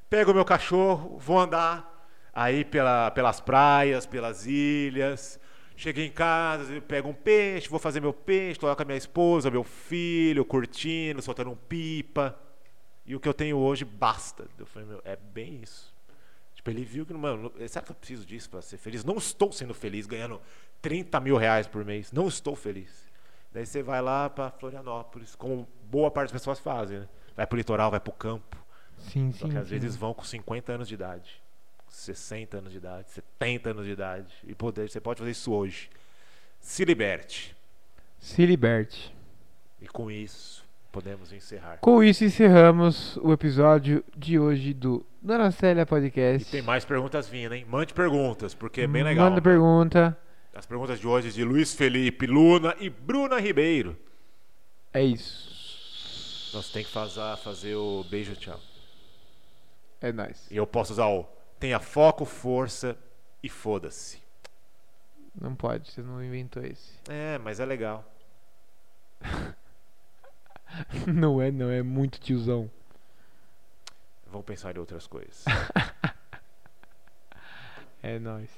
pego meu cachorro, vou andar aí pela, pelas praias, pelas ilhas. Cheguei em casa, pego um peixe, vou fazer meu peixe, lá com a minha esposa, meu filho, curtindo, soltando um pipa. E o que eu tenho hoje basta. Eu falei, meu, é bem isso. Tipo, ele viu que, mano, será que eu preciso disso para ser feliz? Não estou sendo feliz ganhando 30 mil reais por mês. Não estou feliz. Daí você vai lá para Florianópolis, como boa parte das pessoas fazem, né? Vai pro litoral, vai pro campo. Sim, Só sim. que às sim. vezes vão com 50 anos de idade, 60 anos de idade, 70 anos de idade. E poder, você pode fazer isso hoje. Se liberte. Se liberte. E com isso, podemos encerrar. Com isso encerramos o episódio de hoje do Dona Célia E Podcast. tem mais perguntas vindo, hein? Mande perguntas, porque é bem legal. Manda pergunta. As perguntas de hoje de Luiz Felipe Luna e Bruna Ribeiro. É isso. Nós tem que fazer, fazer o beijo tchau. É nóis. E eu posso usar o tenha foco, força e foda-se. Não pode, você não inventou esse. É, mas é legal. Não é, não, é muito tiozão. Vamos pensar em outras coisas. É nóis.